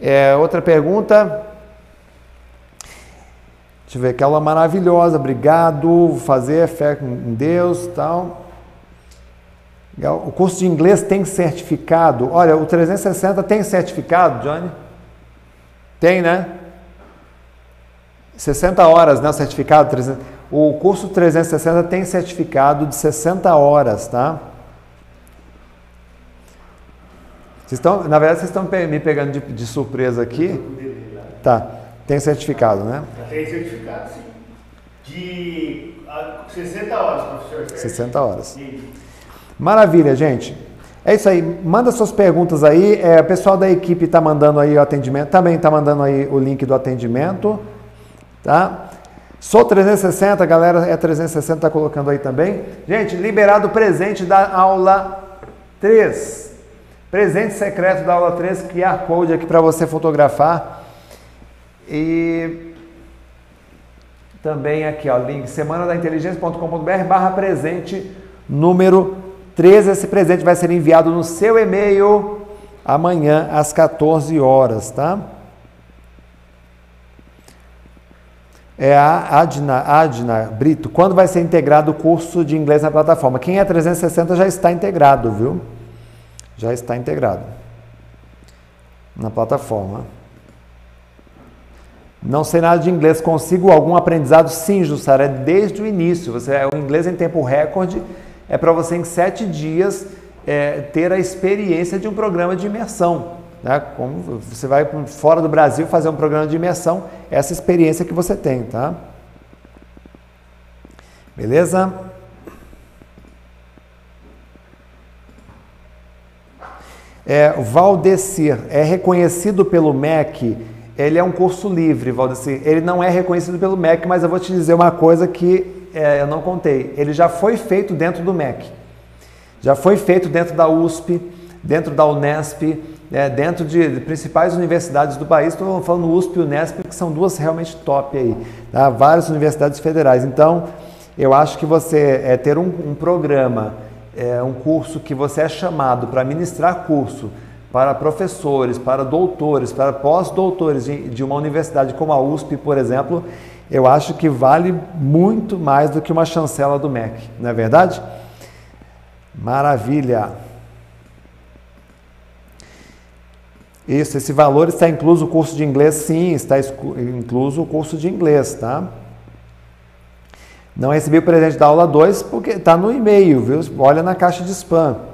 É, outra pergunta. Ver, aquela maravilhosa, obrigado, fazer fé em Deus tal. O curso de inglês tem certificado. Olha, o 360 tem certificado, Johnny? Tem, né? 60 horas, né? O certificado 300. O curso 360 tem certificado de 60 horas, tá? Vocês estão, na verdade, vocês estão me pegando de, de surpresa aqui. Tá. Tem certificado, né? Tem certificado, sim. De ah, 60 horas, professor. certo? 60 horas. Isso. Maravilha, gente. É isso aí. Manda suas perguntas aí. É, o pessoal da equipe está mandando aí o atendimento. Também está mandando aí o link do atendimento. Tá? Sou 360, a galera é 360, está colocando aí também. Gente, liberado o presente da aula 3. Presente secreto da aula 3, QR Code aqui para você fotografar. E também aqui, ó, link semana da barra presente número 13. Esse presente vai ser enviado no seu e-mail amanhã às 14 horas, tá? É a Adna, Adna Brito. Quando vai ser integrado o curso de inglês na plataforma? Quem é 360 já está integrado, viu? Já está integrado na plataforma. Não sei nada de inglês, consigo algum aprendizado? Sim, Jussara, é desde o início. Você, o inglês em tempo recorde é para você em sete dias é, ter a experiência de um programa de imersão. Né? Como você vai fora do Brasil fazer um programa de imersão, essa experiência que você tem, tá? Beleza? É, Valdecir é reconhecido pelo MEC. Ele é um curso livre, Valdecir. Ele não é reconhecido pelo MEC, mas eu vou te dizer uma coisa que é, eu não contei. Ele já foi feito dentro do MEC. Já foi feito dentro da USP, dentro da Unesp, é, dentro de, de principais universidades do país. Estou falando USP e Unesp, que são duas realmente top aí. Tá? Várias universidades federais. Então, eu acho que você é, ter um, um programa, é, um curso que você é chamado para ministrar curso para professores, para doutores, para pós-doutores de, uma universidade como a USP, por exemplo, eu acho que vale muito mais do que uma chancela do MEC, não é verdade? Maravilha! Isso, esse valor está incluso o curso de inglês? Sim, está incluso o curso de inglês, tá? Não recebi o presente da aula 2 porque está no e-mail, viu? Olha na caixa de spam.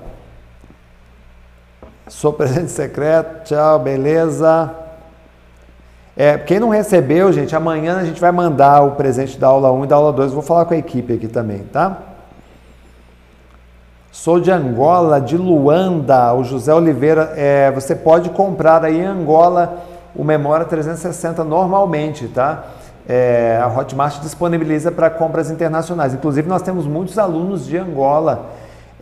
Sou presente secreto, tchau, beleza. É, quem não recebeu, gente, amanhã a gente vai mandar o presente da aula 1 e da aula 2. Vou falar com a equipe aqui também, tá? Sou de Angola, de Luanda. O José Oliveira, é, você pode comprar aí em Angola o Memória 360 normalmente, tá? É, a Hotmart disponibiliza para compras internacionais. Inclusive, nós temos muitos alunos de Angola,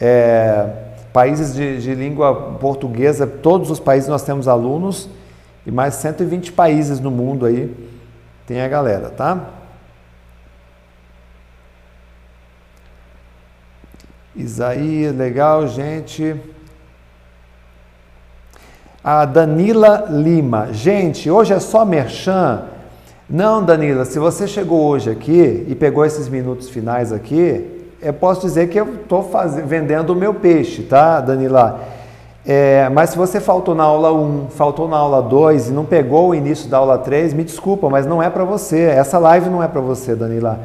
é, países de, de língua portuguesa, todos os países nós temos alunos e mais 120 países no mundo aí tem a galera, tá? Isaías, legal, gente. A Danila Lima. Gente, hoje é só merchan. Não, Danila, se você chegou hoje aqui e pegou esses minutos finais aqui, eu posso dizer que eu estou vendendo o meu peixe, tá, Danila? É, mas se você faltou na aula 1, faltou na aula 2 e não pegou o início da aula 3, me desculpa, mas não é para você. Essa live não é para você, Danila.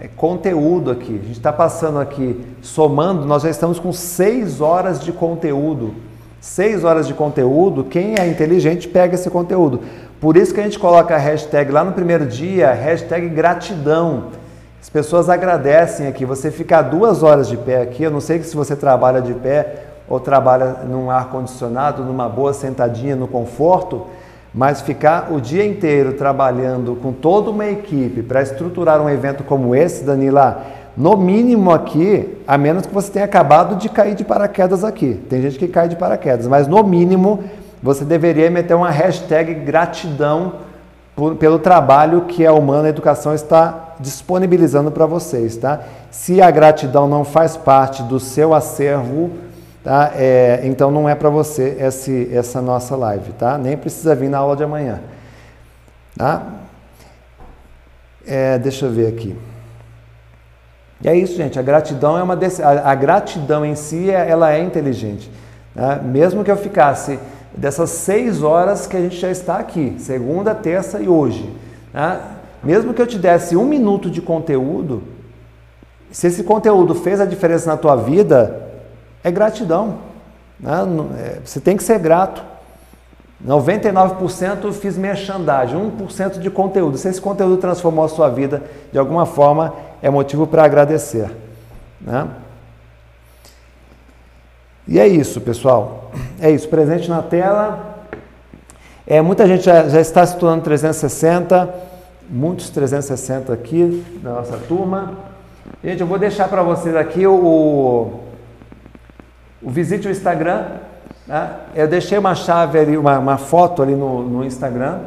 É conteúdo aqui. A gente está passando aqui, somando, nós já estamos com 6 horas de conteúdo. 6 horas de conteúdo, quem é inteligente pega esse conteúdo. Por isso que a gente coloca a hashtag lá no primeiro dia, hashtag gratidão. As pessoas agradecem aqui. Você ficar duas horas de pé aqui, eu não sei se você trabalha de pé ou trabalha num ar-condicionado, numa boa sentadinha, no conforto, mas ficar o dia inteiro trabalhando com toda uma equipe para estruturar um evento como esse, Danila, no mínimo aqui, a menos que você tenha acabado de cair de paraquedas aqui. Tem gente que cai de paraquedas, mas no mínimo você deveria meter uma hashtag gratidão por, pelo trabalho que a Humana Educação está disponibilizando para vocês, tá? Se a gratidão não faz parte do seu acervo, tá? É, então não é para você esse, essa nossa live, tá? Nem precisa vir na aula de amanhã, tá? É, deixa eu ver aqui. E é isso, gente. A gratidão é uma a, a gratidão em si, é, ela é inteligente. Né? Mesmo que eu ficasse dessas seis horas que a gente já está aqui, segunda, terça e hoje, né? mesmo que eu te desse um minuto de conteúdo, se esse conteúdo fez a diferença na tua vida, é gratidão. Né? É, você tem que ser grato. 99% fiz merchandising, 1% de conteúdo. Se esse conteúdo transformou a sua vida de alguma forma, é motivo para agradecer. Né? E é isso, pessoal. É isso. Presente na tela. É, muita gente já, já está estudando 360, muitos 360 aqui na nossa turma. Gente, eu vou deixar para vocês aqui o, o visite o Instagram. Né? Eu deixei uma chave ali, uma, uma foto ali no, no Instagram.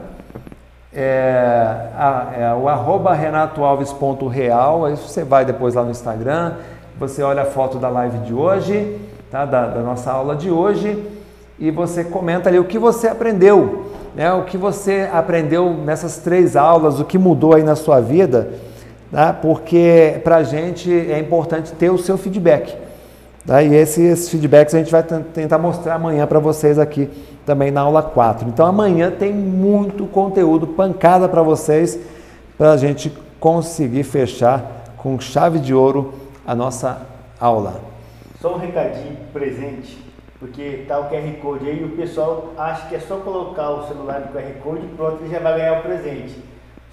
É, a, é o arroba renatoalves.real. Aí você vai depois lá no Instagram, você olha a foto da live de hoje, tá? da, da nossa aula de hoje, e você comenta ali o que você aprendeu, né? o que você aprendeu nessas três aulas, o que mudou aí na sua vida, tá? porque para a gente é importante ter o seu feedback. Tá? E esses, esses feedbacks a gente vai tentar mostrar amanhã para vocês aqui também na aula 4. Então amanhã tem muito conteúdo, pancada para vocês, para a gente conseguir fechar com chave de ouro a nossa aula. Só um recadinho presente, porque tá o QR Code aí o pessoal acha que é só colocar o celular no QR Code e pronto, ele já vai ganhar o presente.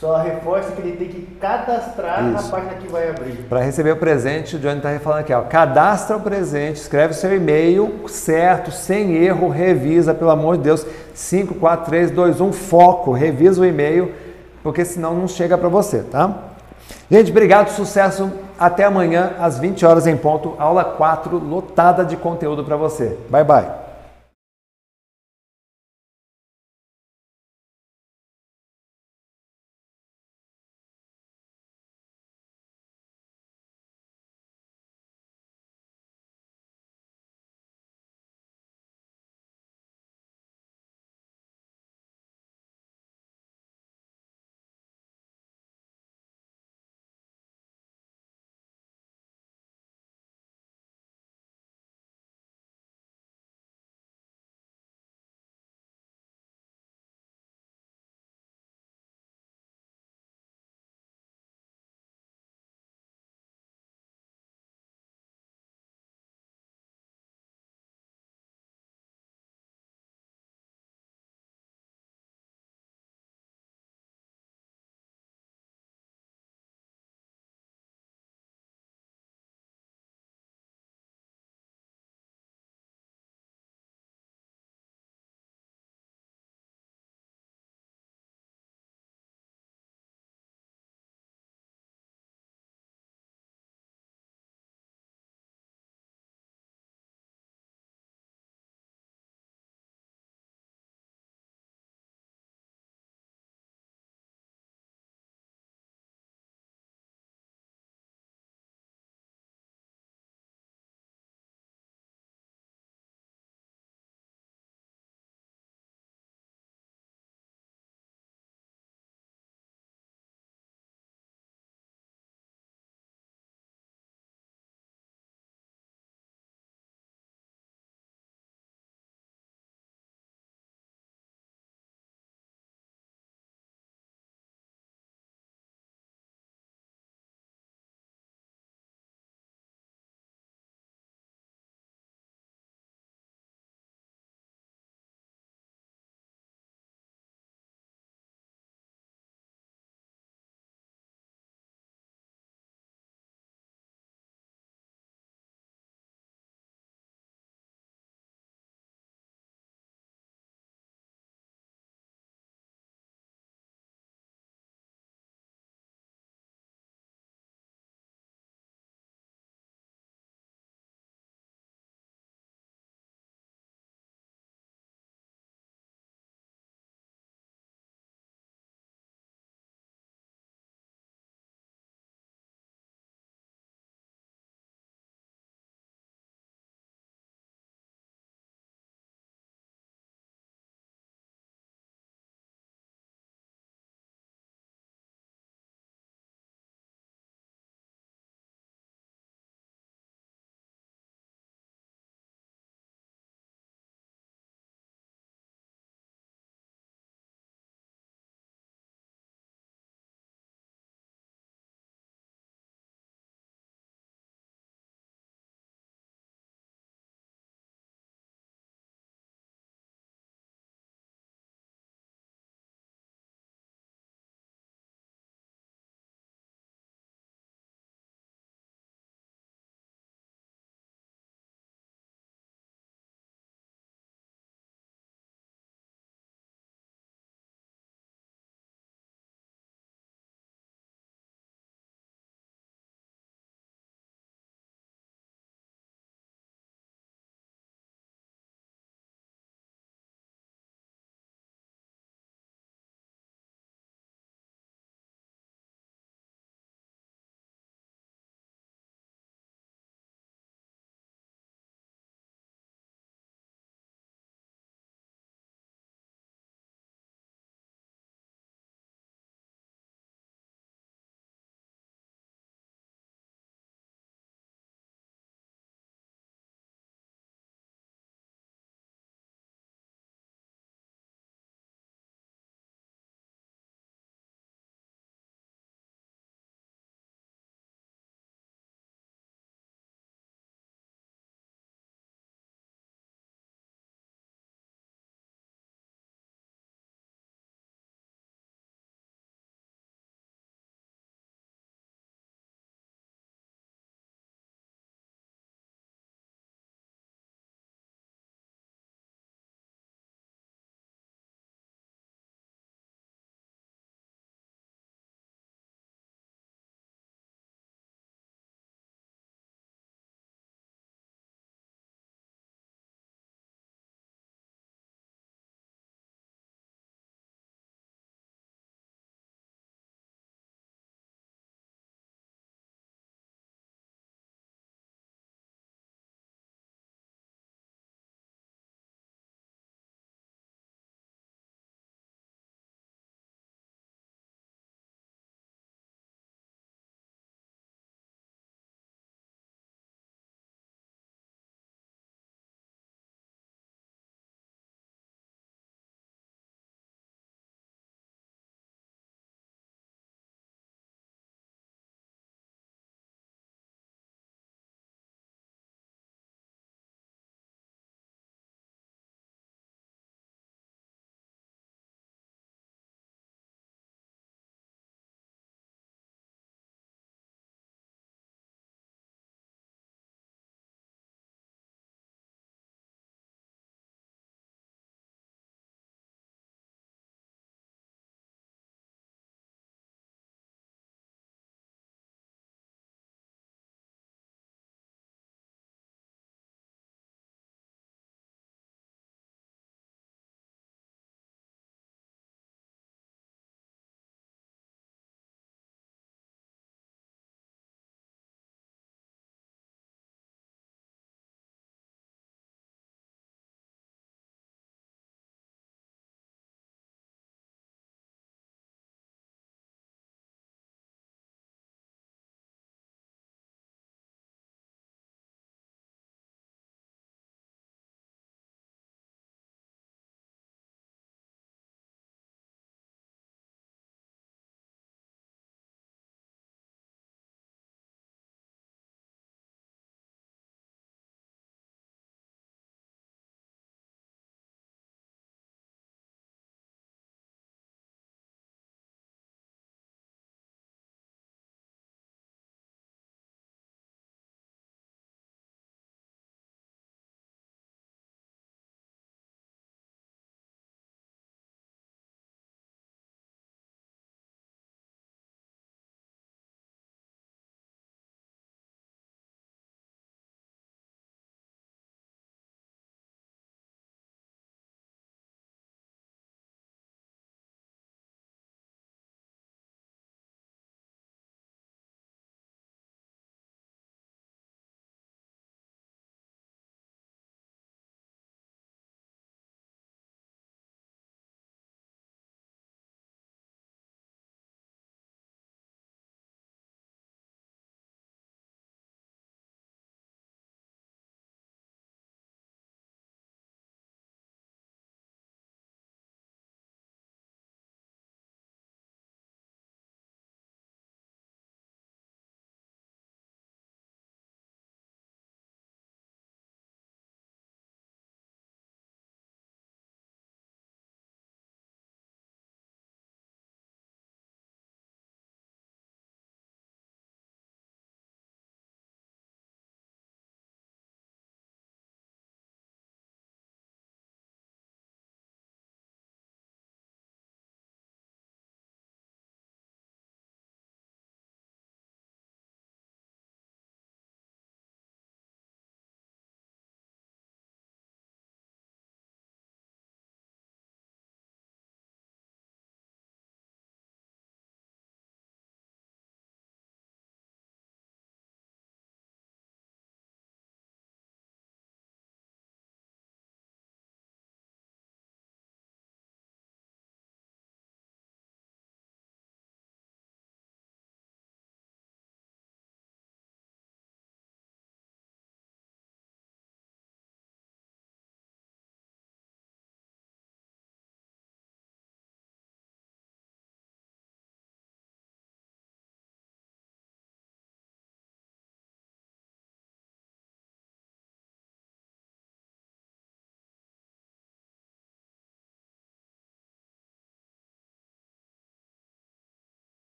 Só reforça que ele tem que cadastrar Isso. na página que vai abrir. Para receber o presente, o Johnny está falando aqui, ó, cadastra o presente, escreve seu e-mail certo, sem erro, revisa, pelo amor de Deus, 5, 4, 3, 2, 1, foco, revisa o e-mail, porque senão não chega para você, tá? Gente, obrigado, sucesso, até amanhã às 20 horas em ponto, aula 4, lotada de conteúdo para você. Bye, bye.